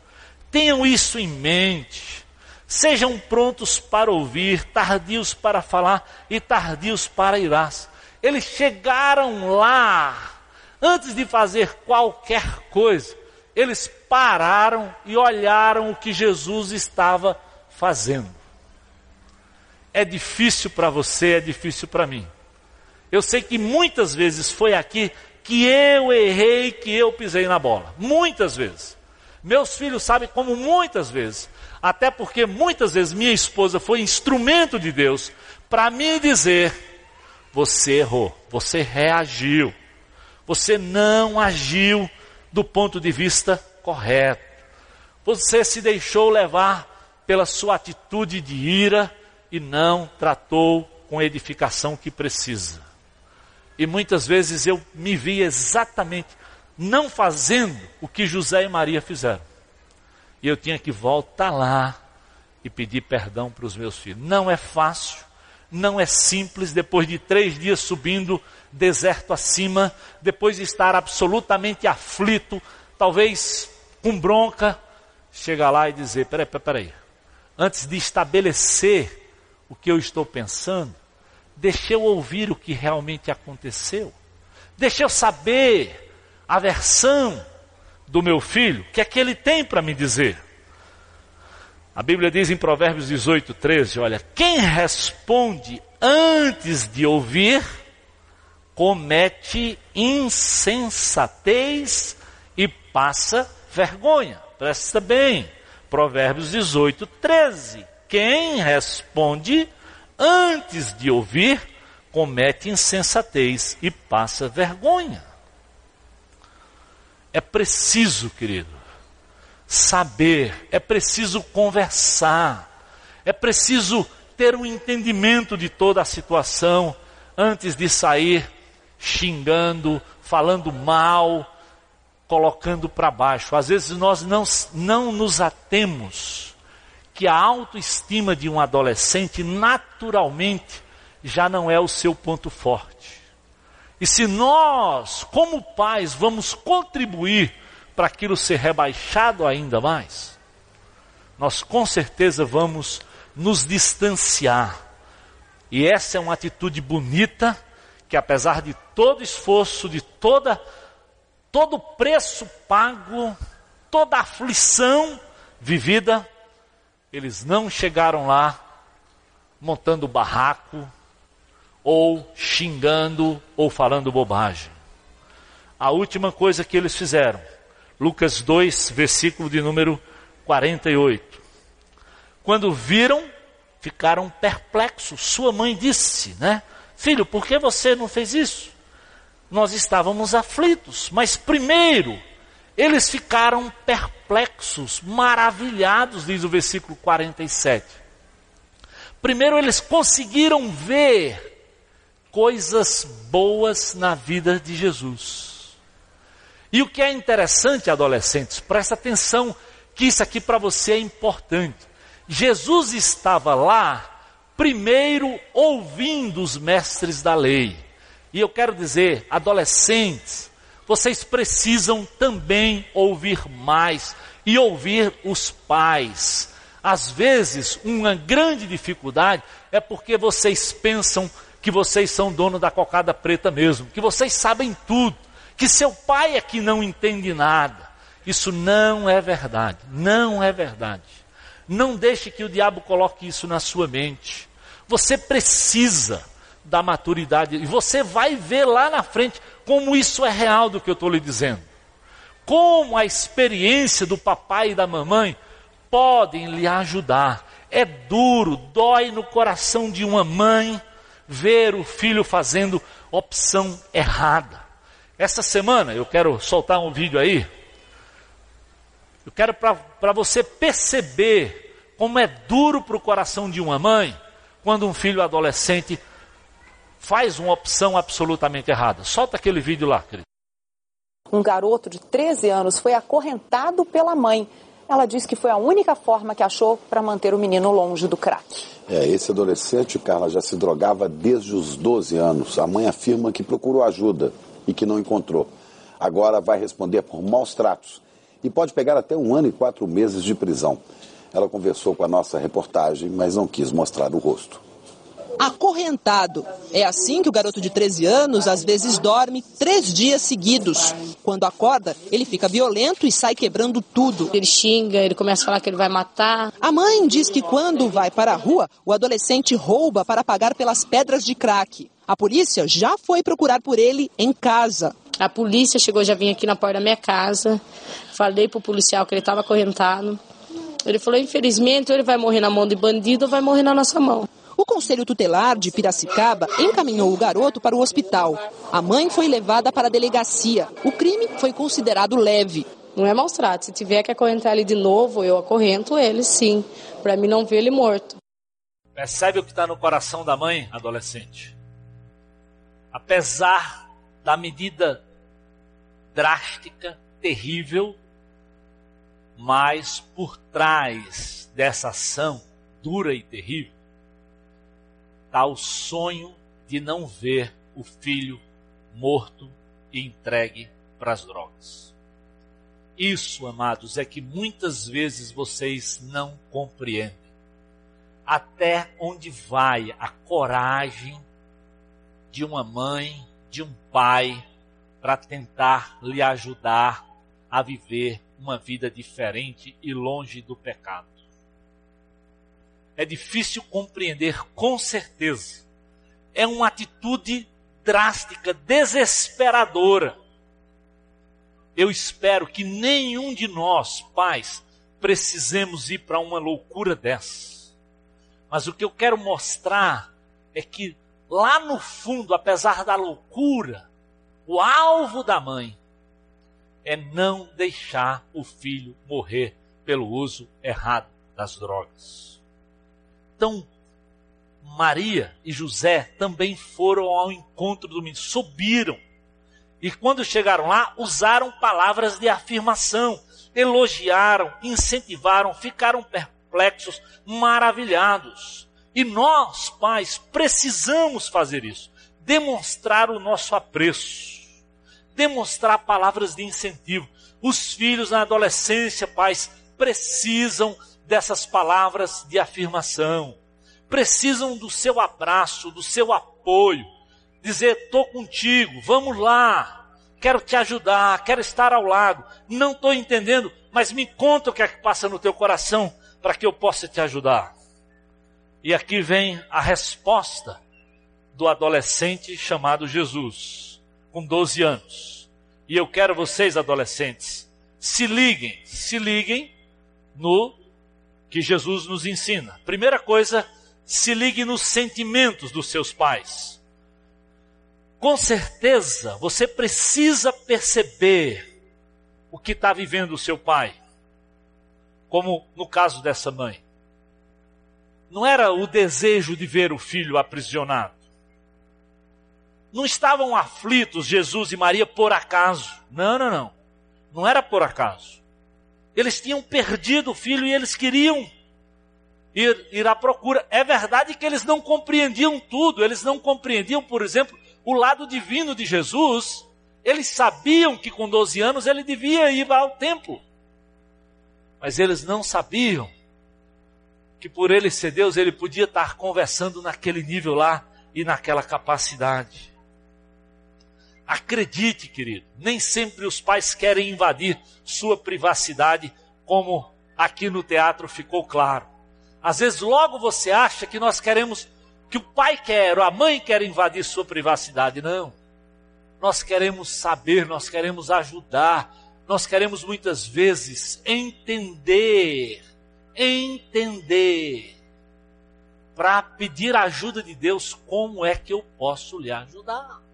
tenham isso em mente. Sejam prontos para ouvir, tardios para falar e tardios para irás. Eles chegaram lá, antes de fazer qualquer coisa, eles pararam e olharam o que Jesus estava fazendo. É difícil para você, é difícil para mim. Eu sei que muitas vezes foi aqui que eu errei, que eu pisei na bola. Muitas vezes. Meus filhos sabem como muitas vezes. Até porque muitas vezes minha esposa foi instrumento de Deus para me dizer: você errou, você reagiu, você não agiu do ponto de vista correto, você se deixou levar pela sua atitude de ira e não tratou com a edificação que precisa. E muitas vezes eu me vi exatamente não fazendo o que José e Maria fizeram. E eu tinha que voltar lá e pedir perdão para os meus filhos. Não é fácil, não é simples, depois de três dias subindo deserto acima, depois de estar absolutamente aflito, talvez com bronca, chegar lá e dizer: peraí, peraí, peraí. Antes de estabelecer o que eu estou pensando, Deixa eu ouvir o que realmente aconteceu. Deixa eu saber a versão do meu filho, o que é que ele tem para me dizer. A Bíblia diz em Provérbios 18, 13: olha, quem responde antes de ouvir, comete insensatez e passa vergonha. Presta bem. Provérbios 18, 13. Quem responde antes de ouvir, comete insensatez e passa vergonha. É preciso, querido, saber, é preciso conversar, é preciso ter um entendimento de toda a situação antes de sair xingando, falando mal, colocando para baixo. Às vezes nós não, não nos atemos que a autoestima de um adolescente naturalmente já não é o seu ponto forte. E se nós, como pais, vamos contribuir para aquilo ser rebaixado ainda mais, nós com certeza vamos nos distanciar. E essa é uma atitude bonita que apesar de todo esforço, de toda todo preço pago, toda aflição vivida, eles não chegaram lá montando barraco, ou xingando, ou falando bobagem. A última coisa que eles fizeram, Lucas 2, versículo de número 48. Quando viram, ficaram perplexos. Sua mãe disse, né? Filho, por que você não fez isso? Nós estávamos aflitos, mas primeiro eles ficaram perplexos, maravilhados, diz o versículo 47. Primeiro, eles conseguiram ver coisas boas na vida de Jesus. E o que é interessante, adolescentes, presta atenção que isso aqui para você é importante. Jesus estava lá, primeiro ouvindo os mestres da lei. E eu quero dizer, adolescentes, vocês precisam também ouvir mais e ouvir os pais. Às vezes, uma grande dificuldade é porque vocês pensam que vocês são dono da cocada preta mesmo, que vocês sabem tudo, que seu pai é que não entende nada. Isso não é verdade, não é verdade. Não deixe que o diabo coloque isso na sua mente. Você precisa da maturidade e você vai ver lá na frente como isso é real do que eu estou lhe dizendo. Como a experiência do papai e da mamãe podem lhe ajudar. É duro, dói no coração de uma mãe ver o filho fazendo opção errada. Essa semana eu quero soltar um vídeo aí. Eu quero para você perceber como é duro para o coração de uma mãe quando um filho adolescente faz uma opção absolutamente errada. Solta aquele vídeo lá, querido. Um garoto de 13 anos foi acorrentado pela mãe. Ela diz que foi a única forma que achou para manter o menino longe do crack. É, esse adolescente, Carla, já se drogava desde os 12 anos. A mãe afirma que procurou ajuda e que não encontrou. Agora vai responder por maus tratos e pode pegar até um ano e quatro meses de prisão. Ela conversou com a nossa reportagem, mas não quis mostrar o rosto. Acorrentado. É assim que o garoto de 13 anos às vezes dorme três dias seguidos. Quando acorda, ele fica violento e sai quebrando tudo. Ele xinga, ele começa a falar que ele vai matar. A mãe diz que quando vai para a rua, o adolescente rouba para pagar pelas pedras de crack. A polícia já foi procurar por ele em casa. A polícia chegou, já vim aqui na porta da minha casa. Falei pro policial que ele estava acorrentado. Ele falou: infelizmente, ou ele vai morrer na mão de bandido ou vai morrer na nossa mão. O Conselho Tutelar de Piracicaba encaminhou o garoto para o hospital. A mãe foi levada para a delegacia. O crime foi considerado leve. Não é maus trato. Se tiver que acorrentar ele de novo, eu acorrento ele, sim. Para mim não ver ele morto. Percebe o que está no coração da mãe, adolescente? Apesar da medida drástica, terrível, mas por trás dessa ação dura e terrível, o sonho de não ver o filho morto e entregue para as drogas. Isso, amados, é que muitas vezes vocês não compreendem. Até onde vai a coragem de uma mãe, de um pai, para tentar lhe ajudar a viver uma vida diferente e longe do pecado é difícil compreender com certeza. É uma atitude drástica, desesperadora. Eu espero que nenhum de nós, pais, precisemos ir para uma loucura dessa. Mas o que eu quero mostrar é que lá no fundo, apesar da loucura, o alvo da mãe é não deixar o filho morrer pelo uso errado das drogas. Então, Maria e José também foram ao encontro do menino, subiram. E quando chegaram lá, usaram palavras de afirmação, elogiaram, incentivaram, ficaram perplexos, maravilhados. E nós, pais, precisamos fazer isso, demonstrar o nosso apreço, demonstrar palavras de incentivo. Os filhos na adolescência, pais, precisam dessas palavras de afirmação. Precisam do seu abraço, do seu apoio. Dizer: estou contigo, vamos lá, quero te ajudar, quero estar ao lado. Não estou entendendo, mas me conta o que é que passa no teu coração para que eu possa te ajudar. E aqui vem a resposta do adolescente chamado Jesus, com 12 anos. E eu quero vocês, adolescentes, se liguem, se liguem no que Jesus nos ensina. Primeira coisa, se ligue nos sentimentos dos seus pais. Com certeza, você precisa perceber o que está vivendo o seu pai, como no caso dessa mãe. Não era o desejo de ver o filho aprisionado. Não estavam aflitos Jesus e Maria por acaso. Não, não, não. Não era por acaso. Eles tinham perdido o filho e eles queriam ir, ir à procura. É verdade que eles não compreendiam tudo, eles não compreendiam, por exemplo, o lado divino de Jesus. Eles sabiam que com 12 anos ele devia ir ao templo. Mas eles não sabiam que por ele ser Deus, ele podia estar conversando naquele nível lá e naquela capacidade. Acredite, querido, nem sempre os pais querem invadir sua privacidade, como aqui no teatro ficou claro. Às vezes, logo você acha que nós queremos, que o pai quer, ou a mãe quer invadir sua privacidade. Não. Nós queremos saber, nós queremos ajudar, nós queremos muitas vezes entender, entender, para pedir a ajuda de Deus, como é que eu posso lhe ajudar?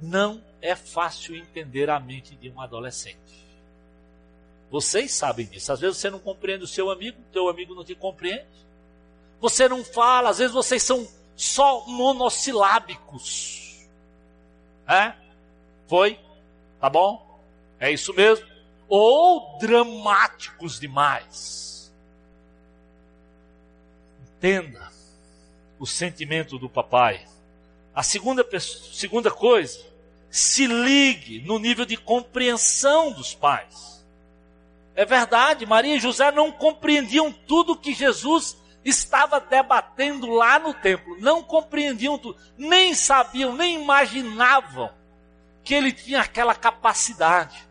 Não é fácil entender a mente de um adolescente. Vocês sabem disso. Às vezes você não compreende o seu amigo, o teu amigo não te compreende. Você não fala, às vezes vocês são só monossilábicos. É? Foi? Tá bom? É isso mesmo? Ou dramáticos demais. Entenda o sentimento do papai. A segunda, segunda coisa se ligue no nível de compreensão dos pais. É verdade, Maria e José não compreendiam tudo que Jesus estava debatendo lá no templo, não compreendiam tudo, nem sabiam, nem imaginavam que ele tinha aquela capacidade.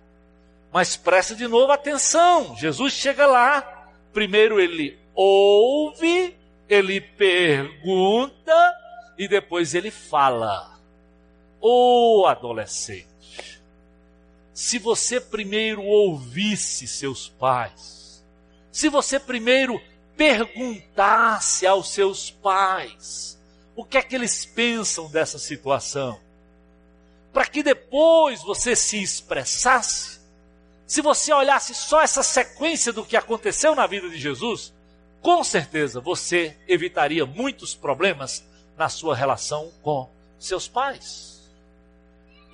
Mas presta de novo atenção: Jesus chega lá, primeiro ele ouve, ele pergunta e depois ele fala. Oh, adolescente, se você primeiro ouvisse seus pais, se você primeiro perguntasse aos seus pais o que é que eles pensam dessa situação, para que depois você se expressasse, se você olhasse só essa sequência do que aconteceu na vida de Jesus, com certeza você evitaria muitos problemas na sua relação com seus pais.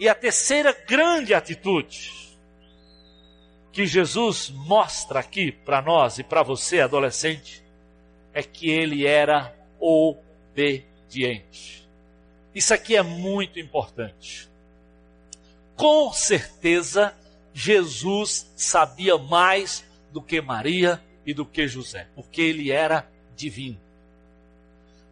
E a terceira grande atitude que Jesus mostra aqui para nós e para você, adolescente, é que ele era obediente. Isso aqui é muito importante. Com certeza, Jesus sabia mais do que Maria e do que José, porque ele era divino.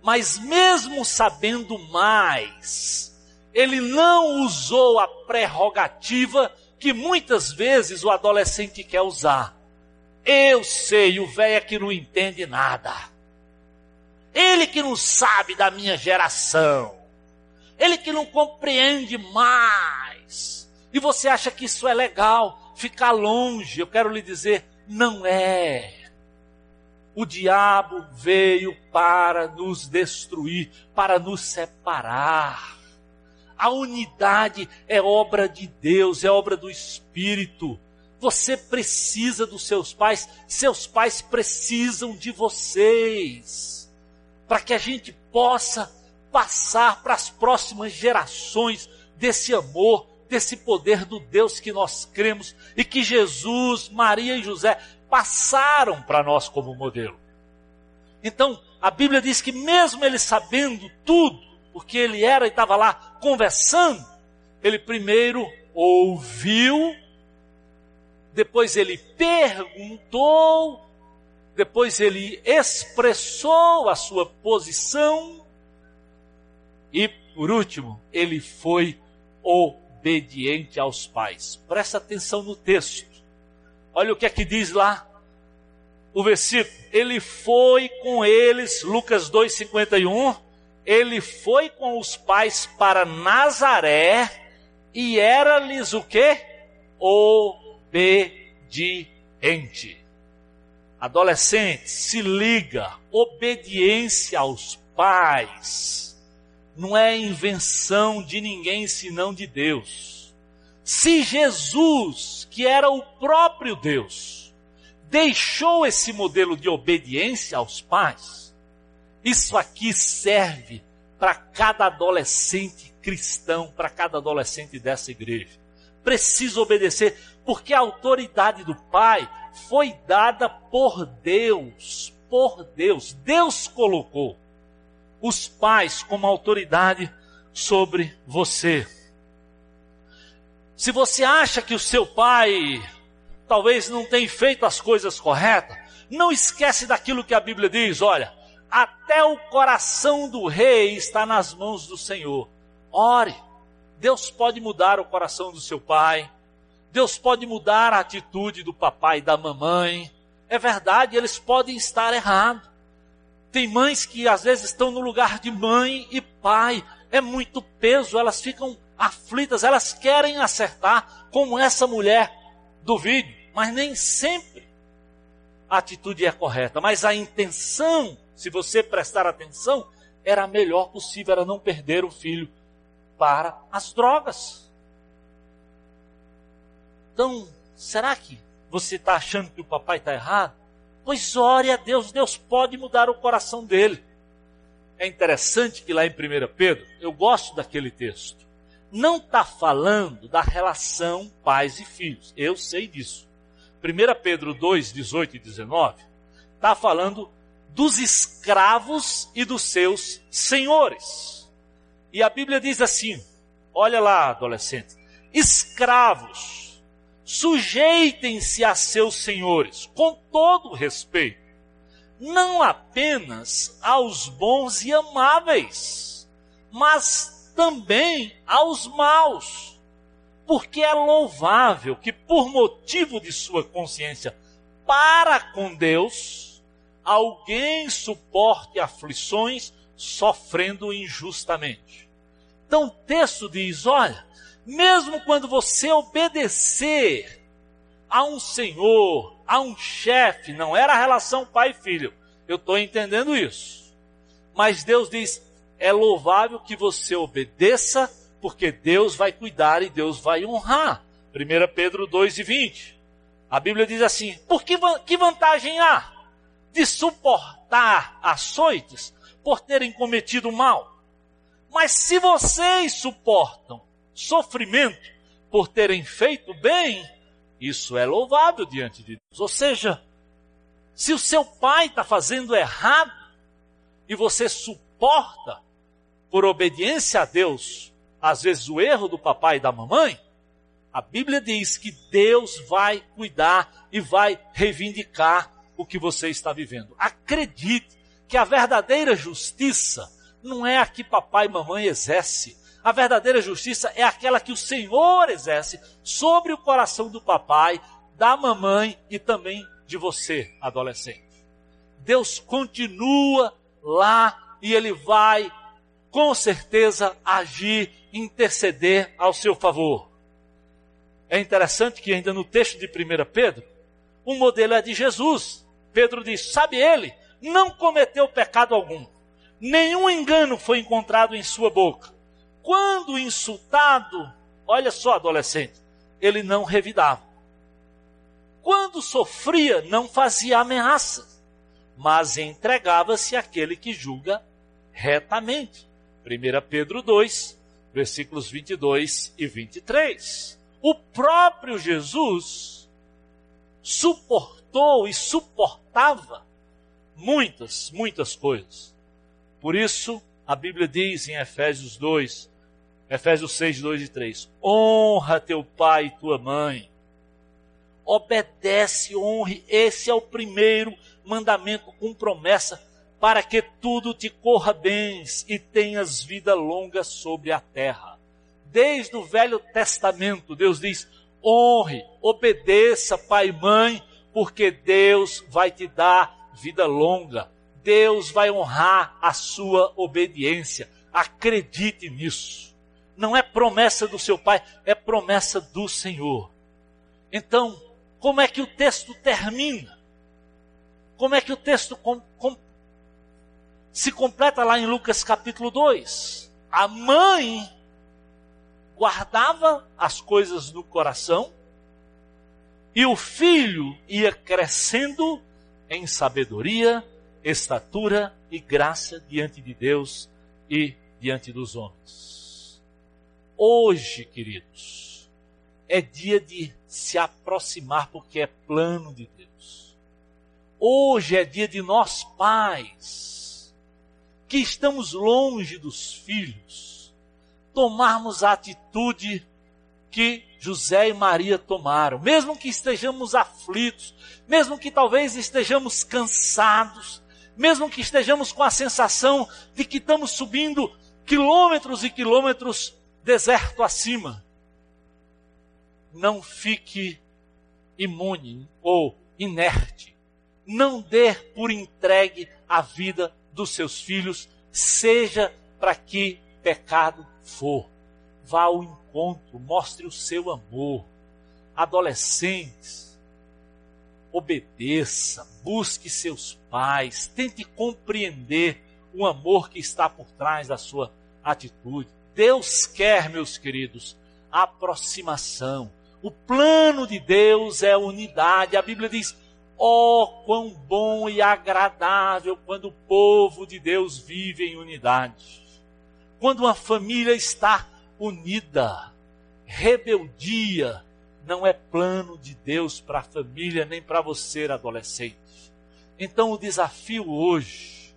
Mas mesmo sabendo mais, ele não usou a prerrogativa que muitas vezes o adolescente quer usar. Eu sei, o velho é que não entende nada. Ele que não sabe da minha geração. Ele que não compreende mais. E você acha que isso é legal, ficar longe. Eu quero lhe dizer, não é. O diabo veio para nos destruir, para nos separar. A unidade é obra de Deus, é obra do Espírito. Você precisa dos seus pais, seus pais precisam de vocês. Para que a gente possa passar para as próximas gerações desse amor, desse poder do Deus que nós cremos e que Jesus, Maria e José passaram para nós como modelo. Então, a Bíblia diz que mesmo ele sabendo tudo, porque ele era e estava lá conversando, ele primeiro ouviu, depois ele perguntou, depois ele expressou a sua posição e, por último, ele foi obediente aos pais. Presta atenção no texto. Olha o que é que diz lá o versículo. Ele foi com eles, Lucas 2,51 ele foi com os pais para Nazaré e era-lhes o que? Obediente. Adolescente, se liga, obediência aos pais não é invenção de ninguém senão de Deus. Se Jesus, que era o próprio Deus, deixou esse modelo de obediência aos pais, isso aqui serve para cada adolescente cristão, para cada adolescente dessa igreja. Precisa obedecer, porque a autoridade do Pai foi dada por Deus, por Deus. Deus colocou os pais como autoridade sobre você. Se você acha que o seu pai talvez não tenha feito as coisas corretas, não esquece daquilo que a Bíblia diz, olha, até o coração do rei está nas mãos do Senhor. Ore. Deus pode mudar o coração do seu pai. Deus pode mudar a atitude do papai e da mamãe. É verdade, eles podem estar errados. Tem mães que às vezes estão no lugar de mãe e pai. É muito peso, elas ficam aflitas, elas querem acertar, como essa mulher do vídeo, mas nem sempre a atitude é correta. Mas a intenção se você prestar atenção, era a melhor possível, era não perder o filho para as drogas. Então, será que você está achando que o papai está errado? Pois ore a Deus, Deus pode mudar o coração dele. É interessante que lá em 1 Pedro, eu gosto daquele texto, não está falando da relação pais e filhos, eu sei disso. 1 Pedro 2, 18 e 19, está falando dos escravos e dos seus senhores. E a Bíblia diz assim: olha lá, adolescentes, escravos, sujeitem-se a seus senhores com todo respeito, não apenas aos bons e amáveis, mas também aos maus. Porque é louvável que, por motivo de sua consciência para com Deus, alguém suporte aflições sofrendo injustamente. Então o texto diz: olha, mesmo quando você obedecer a um senhor, a um chefe, não era a relação pai e filho. Eu estou entendendo isso. Mas Deus diz: é louvável que você obedeça, porque Deus vai cuidar e Deus vai honrar. 1 Pedro 2 e 20. A Bíblia diz assim: por que, que vantagem há de suportar açoites por terem cometido mal? Mas se vocês suportam sofrimento por terem feito bem, isso é louvável diante de Deus. Ou seja, se o seu pai está fazendo errado e você suporta, por obediência a Deus, às vezes o erro do papai e da mamãe, a Bíblia diz que Deus vai cuidar e vai reivindicar o que você está vivendo. Acredite que a verdadeira justiça não é a que papai e mamãe exerce, a verdadeira justiça é aquela que o Senhor exerce sobre o coração do papai, da mamãe e também de você, adolescente. Deus continua lá e ele vai com certeza agir, interceder ao seu favor. É interessante que ainda no texto de 1 Pedro, o modelo é de Jesus. Pedro diz: Sabe ele, não cometeu pecado algum, nenhum engano foi encontrado em sua boca quando insultado, olha só, adolescente, ele não revidava. Quando sofria, não fazia ameaças, mas entregava-se àquele que julga retamente. 1 Pedro 2, versículos 22 e 23. O próprio Jesus suportou e suportava muitas, muitas coisas. Por isso, a Bíblia diz em Efésios 2, Efésios 6, 2 e 3. Honra teu pai e tua mãe. Obedece, honre. Esse é o primeiro mandamento com promessa para que tudo te corra bem e tenhas vida longa sobre a terra. Desde o Velho Testamento, Deus diz: honre, obedeça pai e mãe, porque Deus vai te dar vida longa. Deus vai honrar a sua obediência. Acredite nisso não é promessa do seu pai, é promessa do Senhor. Então, como é que o texto termina? Como é que o texto com, com, se completa lá em Lucas capítulo 2? A mãe guardava as coisas no coração e o filho ia crescendo em sabedoria, estatura e graça diante de Deus e diante dos homens. Hoje, queridos, é dia de se aproximar porque é plano de Deus. Hoje é dia de nós pais, que estamos longe dos filhos, tomarmos a atitude que José e Maria tomaram, mesmo que estejamos aflitos, mesmo que talvez estejamos cansados, mesmo que estejamos com a sensação de que estamos subindo quilômetros e quilômetros deserto acima. Não fique imune ou inerte. Não dê por entregue a vida dos seus filhos, seja para que pecado for. Vá ao encontro, mostre o seu amor. Adolescentes, obedeça, busque seus pais, tente compreender o amor que está por trás da sua atitude. Deus quer, meus queridos, aproximação. O plano de Deus é unidade. A Bíblia diz: oh, quão bom e agradável quando o povo de Deus vive em unidade. Quando uma família está unida. Rebeldia não é plano de Deus para a família nem para você, adolescente. Então o desafio hoje,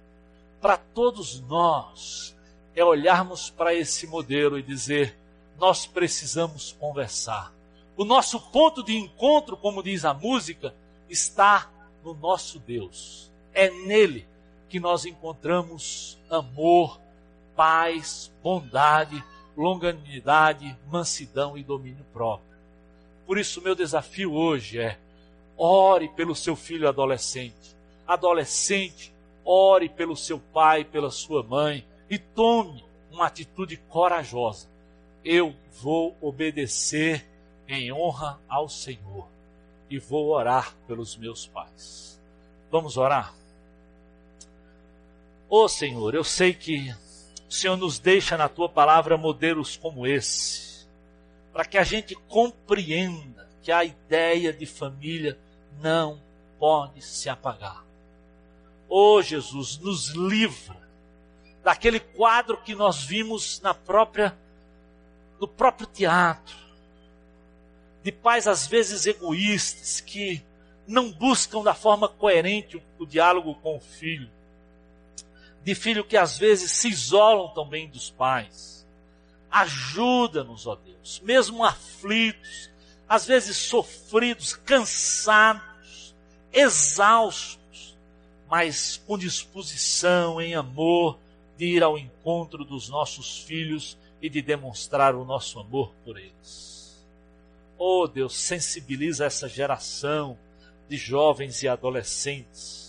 para todos nós, é olharmos para esse modelo e dizer: nós precisamos conversar. O nosso ponto de encontro, como diz a música, está no nosso Deus. É nele que nós encontramos amor, paz, bondade, longanimidade, mansidão e domínio próprio. Por isso, meu desafio hoje é: ore pelo seu filho adolescente. Adolescente, ore pelo seu pai, pela sua mãe e tome uma atitude corajosa. Eu vou obedecer em honra ao Senhor e vou orar pelos meus pais. Vamos orar? Ô oh, Senhor, eu sei que Senhor nos deixa na tua palavra modelos como esse, para que a gente compreenda que a ideia de família não pode se apagar. Oh, Jesus, nos livra daquele quadro que nós vimos na própria no próprio teatro, de pais às vezes egoístas que não buscam da forma coerente o, o diálogo com o filho, de filho que às vezes se isolam também dos pais. Ajuda-nos, ó Deus, mesmo aflitos, às vezes sofridos, cansados, exaustos, mas com disposição, em amor, de ir ao encontro dos nossos filhos e de demonstrar o nosso amor por eles. Oh Deus, sensibiliza essa geração de jovens e adolescentes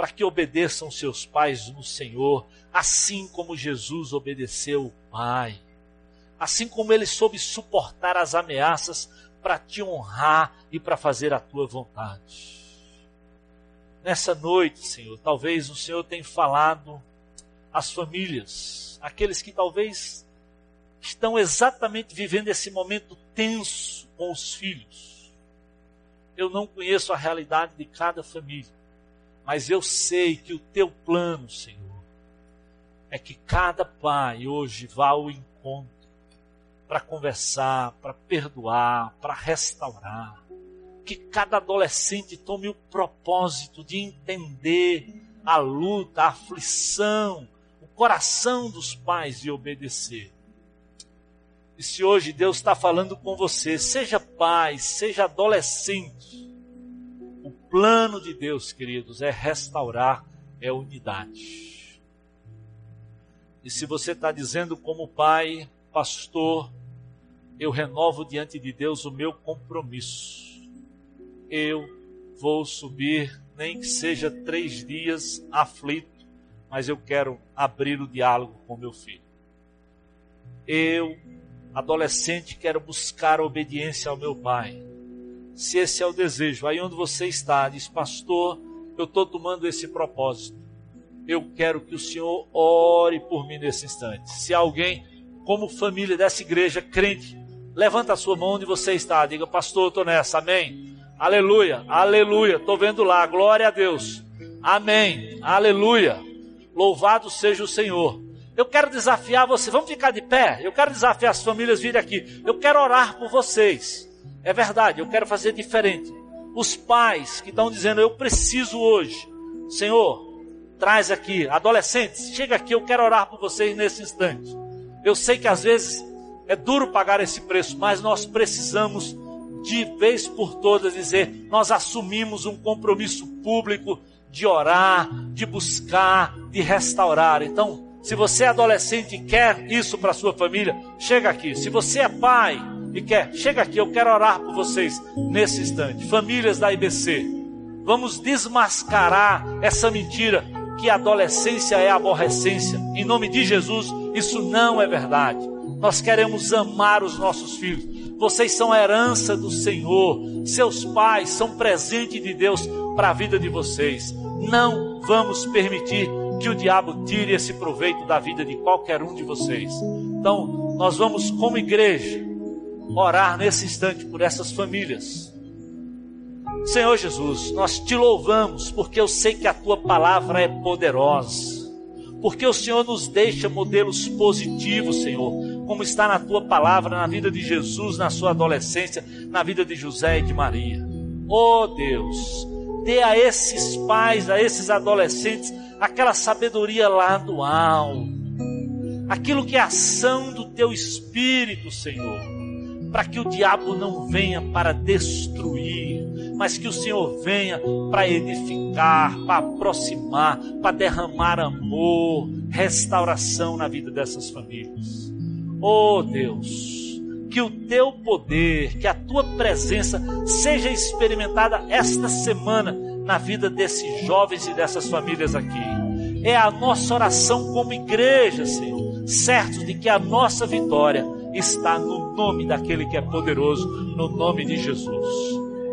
para que obedeçam seus pais no Senhor, assim como Jesus obedeceu o Pai, assim como ele soube suportar as ameaças para te honrar e para fazer a tua vontade. Nessa noite, Senhor, talvez o Senhor tenha falado às famílias, aqueles que talvez estão exatamente vivendo esse momento tenso com os filhos. Eu não conheço a realidade de cada família, mas eu sei que o teu plano, Senhor, é que cada pai hoje vá ao encontro para conversar, para perdoar, para restaurar. Que cada adolescente tome o propósito de entender a luta, a aflição, o coração dos pais e obedecer. E se hoje Deus está falando com você, seja pai, seja adolescente, plano de Deus, queridos, é restaurar, é unidade. E se você está dizendo como pai, pastor, eu renovo diante de Deus o meu compromisso. Eu vou subir, nem que seja três dias aflito, mas eu quero abrir o diálogo com meu filho. Eu adolescente, quero buscar a obediência ao meu pai. Se esse é o desejo, aí onde você está, diz, pastor, eu estou tomando esse propósito. Eu quero que o Senhor ore por mim nesse instante. Se alguém, como família dessa igreja, crente, levanta a sua mão onde você está, diga, pastor, eu estou nessa, amém. Aleluia, aleluia, estou vendo lá, glória a Deus. Amém, aleluia. Louvado seja o Senhor. Eu quero desafiar você. Vamos ficar de pé? Eu quero desafiar as famílias virem aqui. Eu quero orar por vocês. É verdade, eu quero fazer diferente. Os pais que estão dizendo, eu preciso hoje. Senhor, traz aqui. Adolescentes, chega aqui, eu quero orar por vocês nesse instante. Eu sei que às vezes é duro pagar esse preço, mas nós precisamos de vez por todas dizer: nós assumimos um compromisso público de orar, de buscar, de restaurar. Então, se você é adolescente e quer isso para sua família, chega aqui. Se você é pai e quer, chega aqui. Eu quero orar por vocês nesse instante. Famílias da IBC, vamos desmascarar essa mentira que a adolescência é aborrecência. Em nome de Jesus, isso não é verdade. Nós queremos amar os nossos filhos. Vocês são herança do Senhor. Seus pais são presente de Deus para a vida de vocês. Não vamos permitir que o diabo tire esse proveito da vida de qualquer um de vocês. Então, nós vamos, como igreja, orar nesse instante por essas famílias. Senhor Jesus, nós te louvamos porque eu sei que a tua palavra é poderosa. Porque o Senhor nos deixa modelos positivos, Senhor, como está na tua palavra, na vida de Jesus, na sua adolescência, na vida de José e de Maria. Oh Deus, dê a esses pais, a esses adolescentes, aquela sabedoria lá do alto, aquilo que é ação do teu espírito, Senhor, para que o diabo não venha para destruir, mas que o Senhor venha para edificar, para aproximar, para derramar amor, restauração na vida dessas famílias. Oh Deus, que o teu poder, que a tua presença seja experimentada esta semana na vida desses jovens e dessas famílias aqui. É a nossa oração como igreja, Senhor, certos de que a nossa vitória está no nome daquele que é poderoso, no nome de Jesus.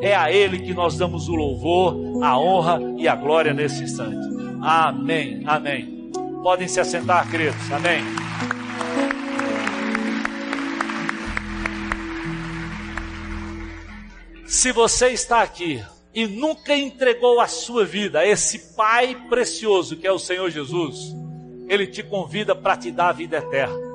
É a Ele que nós damos o louvor, a honra e a glória nesse instante. Amém, amém. Podem se assentar, queridos. Amém. Se você está aqui e nunca entregou a sua vida a esse Pai precioso que é o Senhor Jesus, Ele te convida para te dar a vida eterna.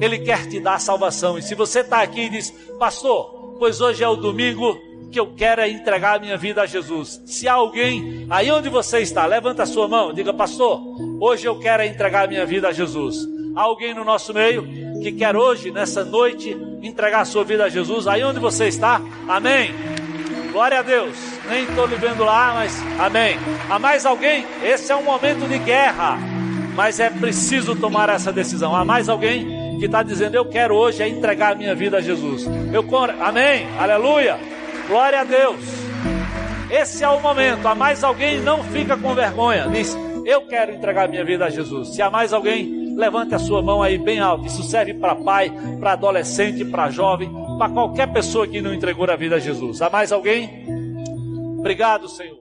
Ele quer te dar salvação. E se você está aqui e diz, pastor, pois hoje é o domingo que eu quero é entregar a minha vida a Jesus. Se há alguém aí onde você está, levanta a sua mão, diga, pastor, hoje eu quero é entregar a minha vida a Jesus. Há alguém no nosso meio que quer hoje, nessa noite, entregar a sua vida a Jesus, aí onde você está, amém. Glória a Deus. Nem estou lhe vendo lá, mas amém. Há mais alguém? Esse é um momento de guerra, mas é preciso tomar essa decisão. Há mais alguém que está dizendo: Eu quero hoje é entregar a minha vida a Jesus. Eu, amém, aleluia. Glória a Deus. Esse é o momento. Há mais alguém? Não fica com vergonha. Diz: Eu quero entregar minha vida a Jesus. Se há mais alguém, levante a sua mão aí bem alto. Isso serve para pai, para adolescente, para jovem, para qualquer pessoa que não entregou a vida a Jesus. Há mais alguém? Obrigado, Senhor.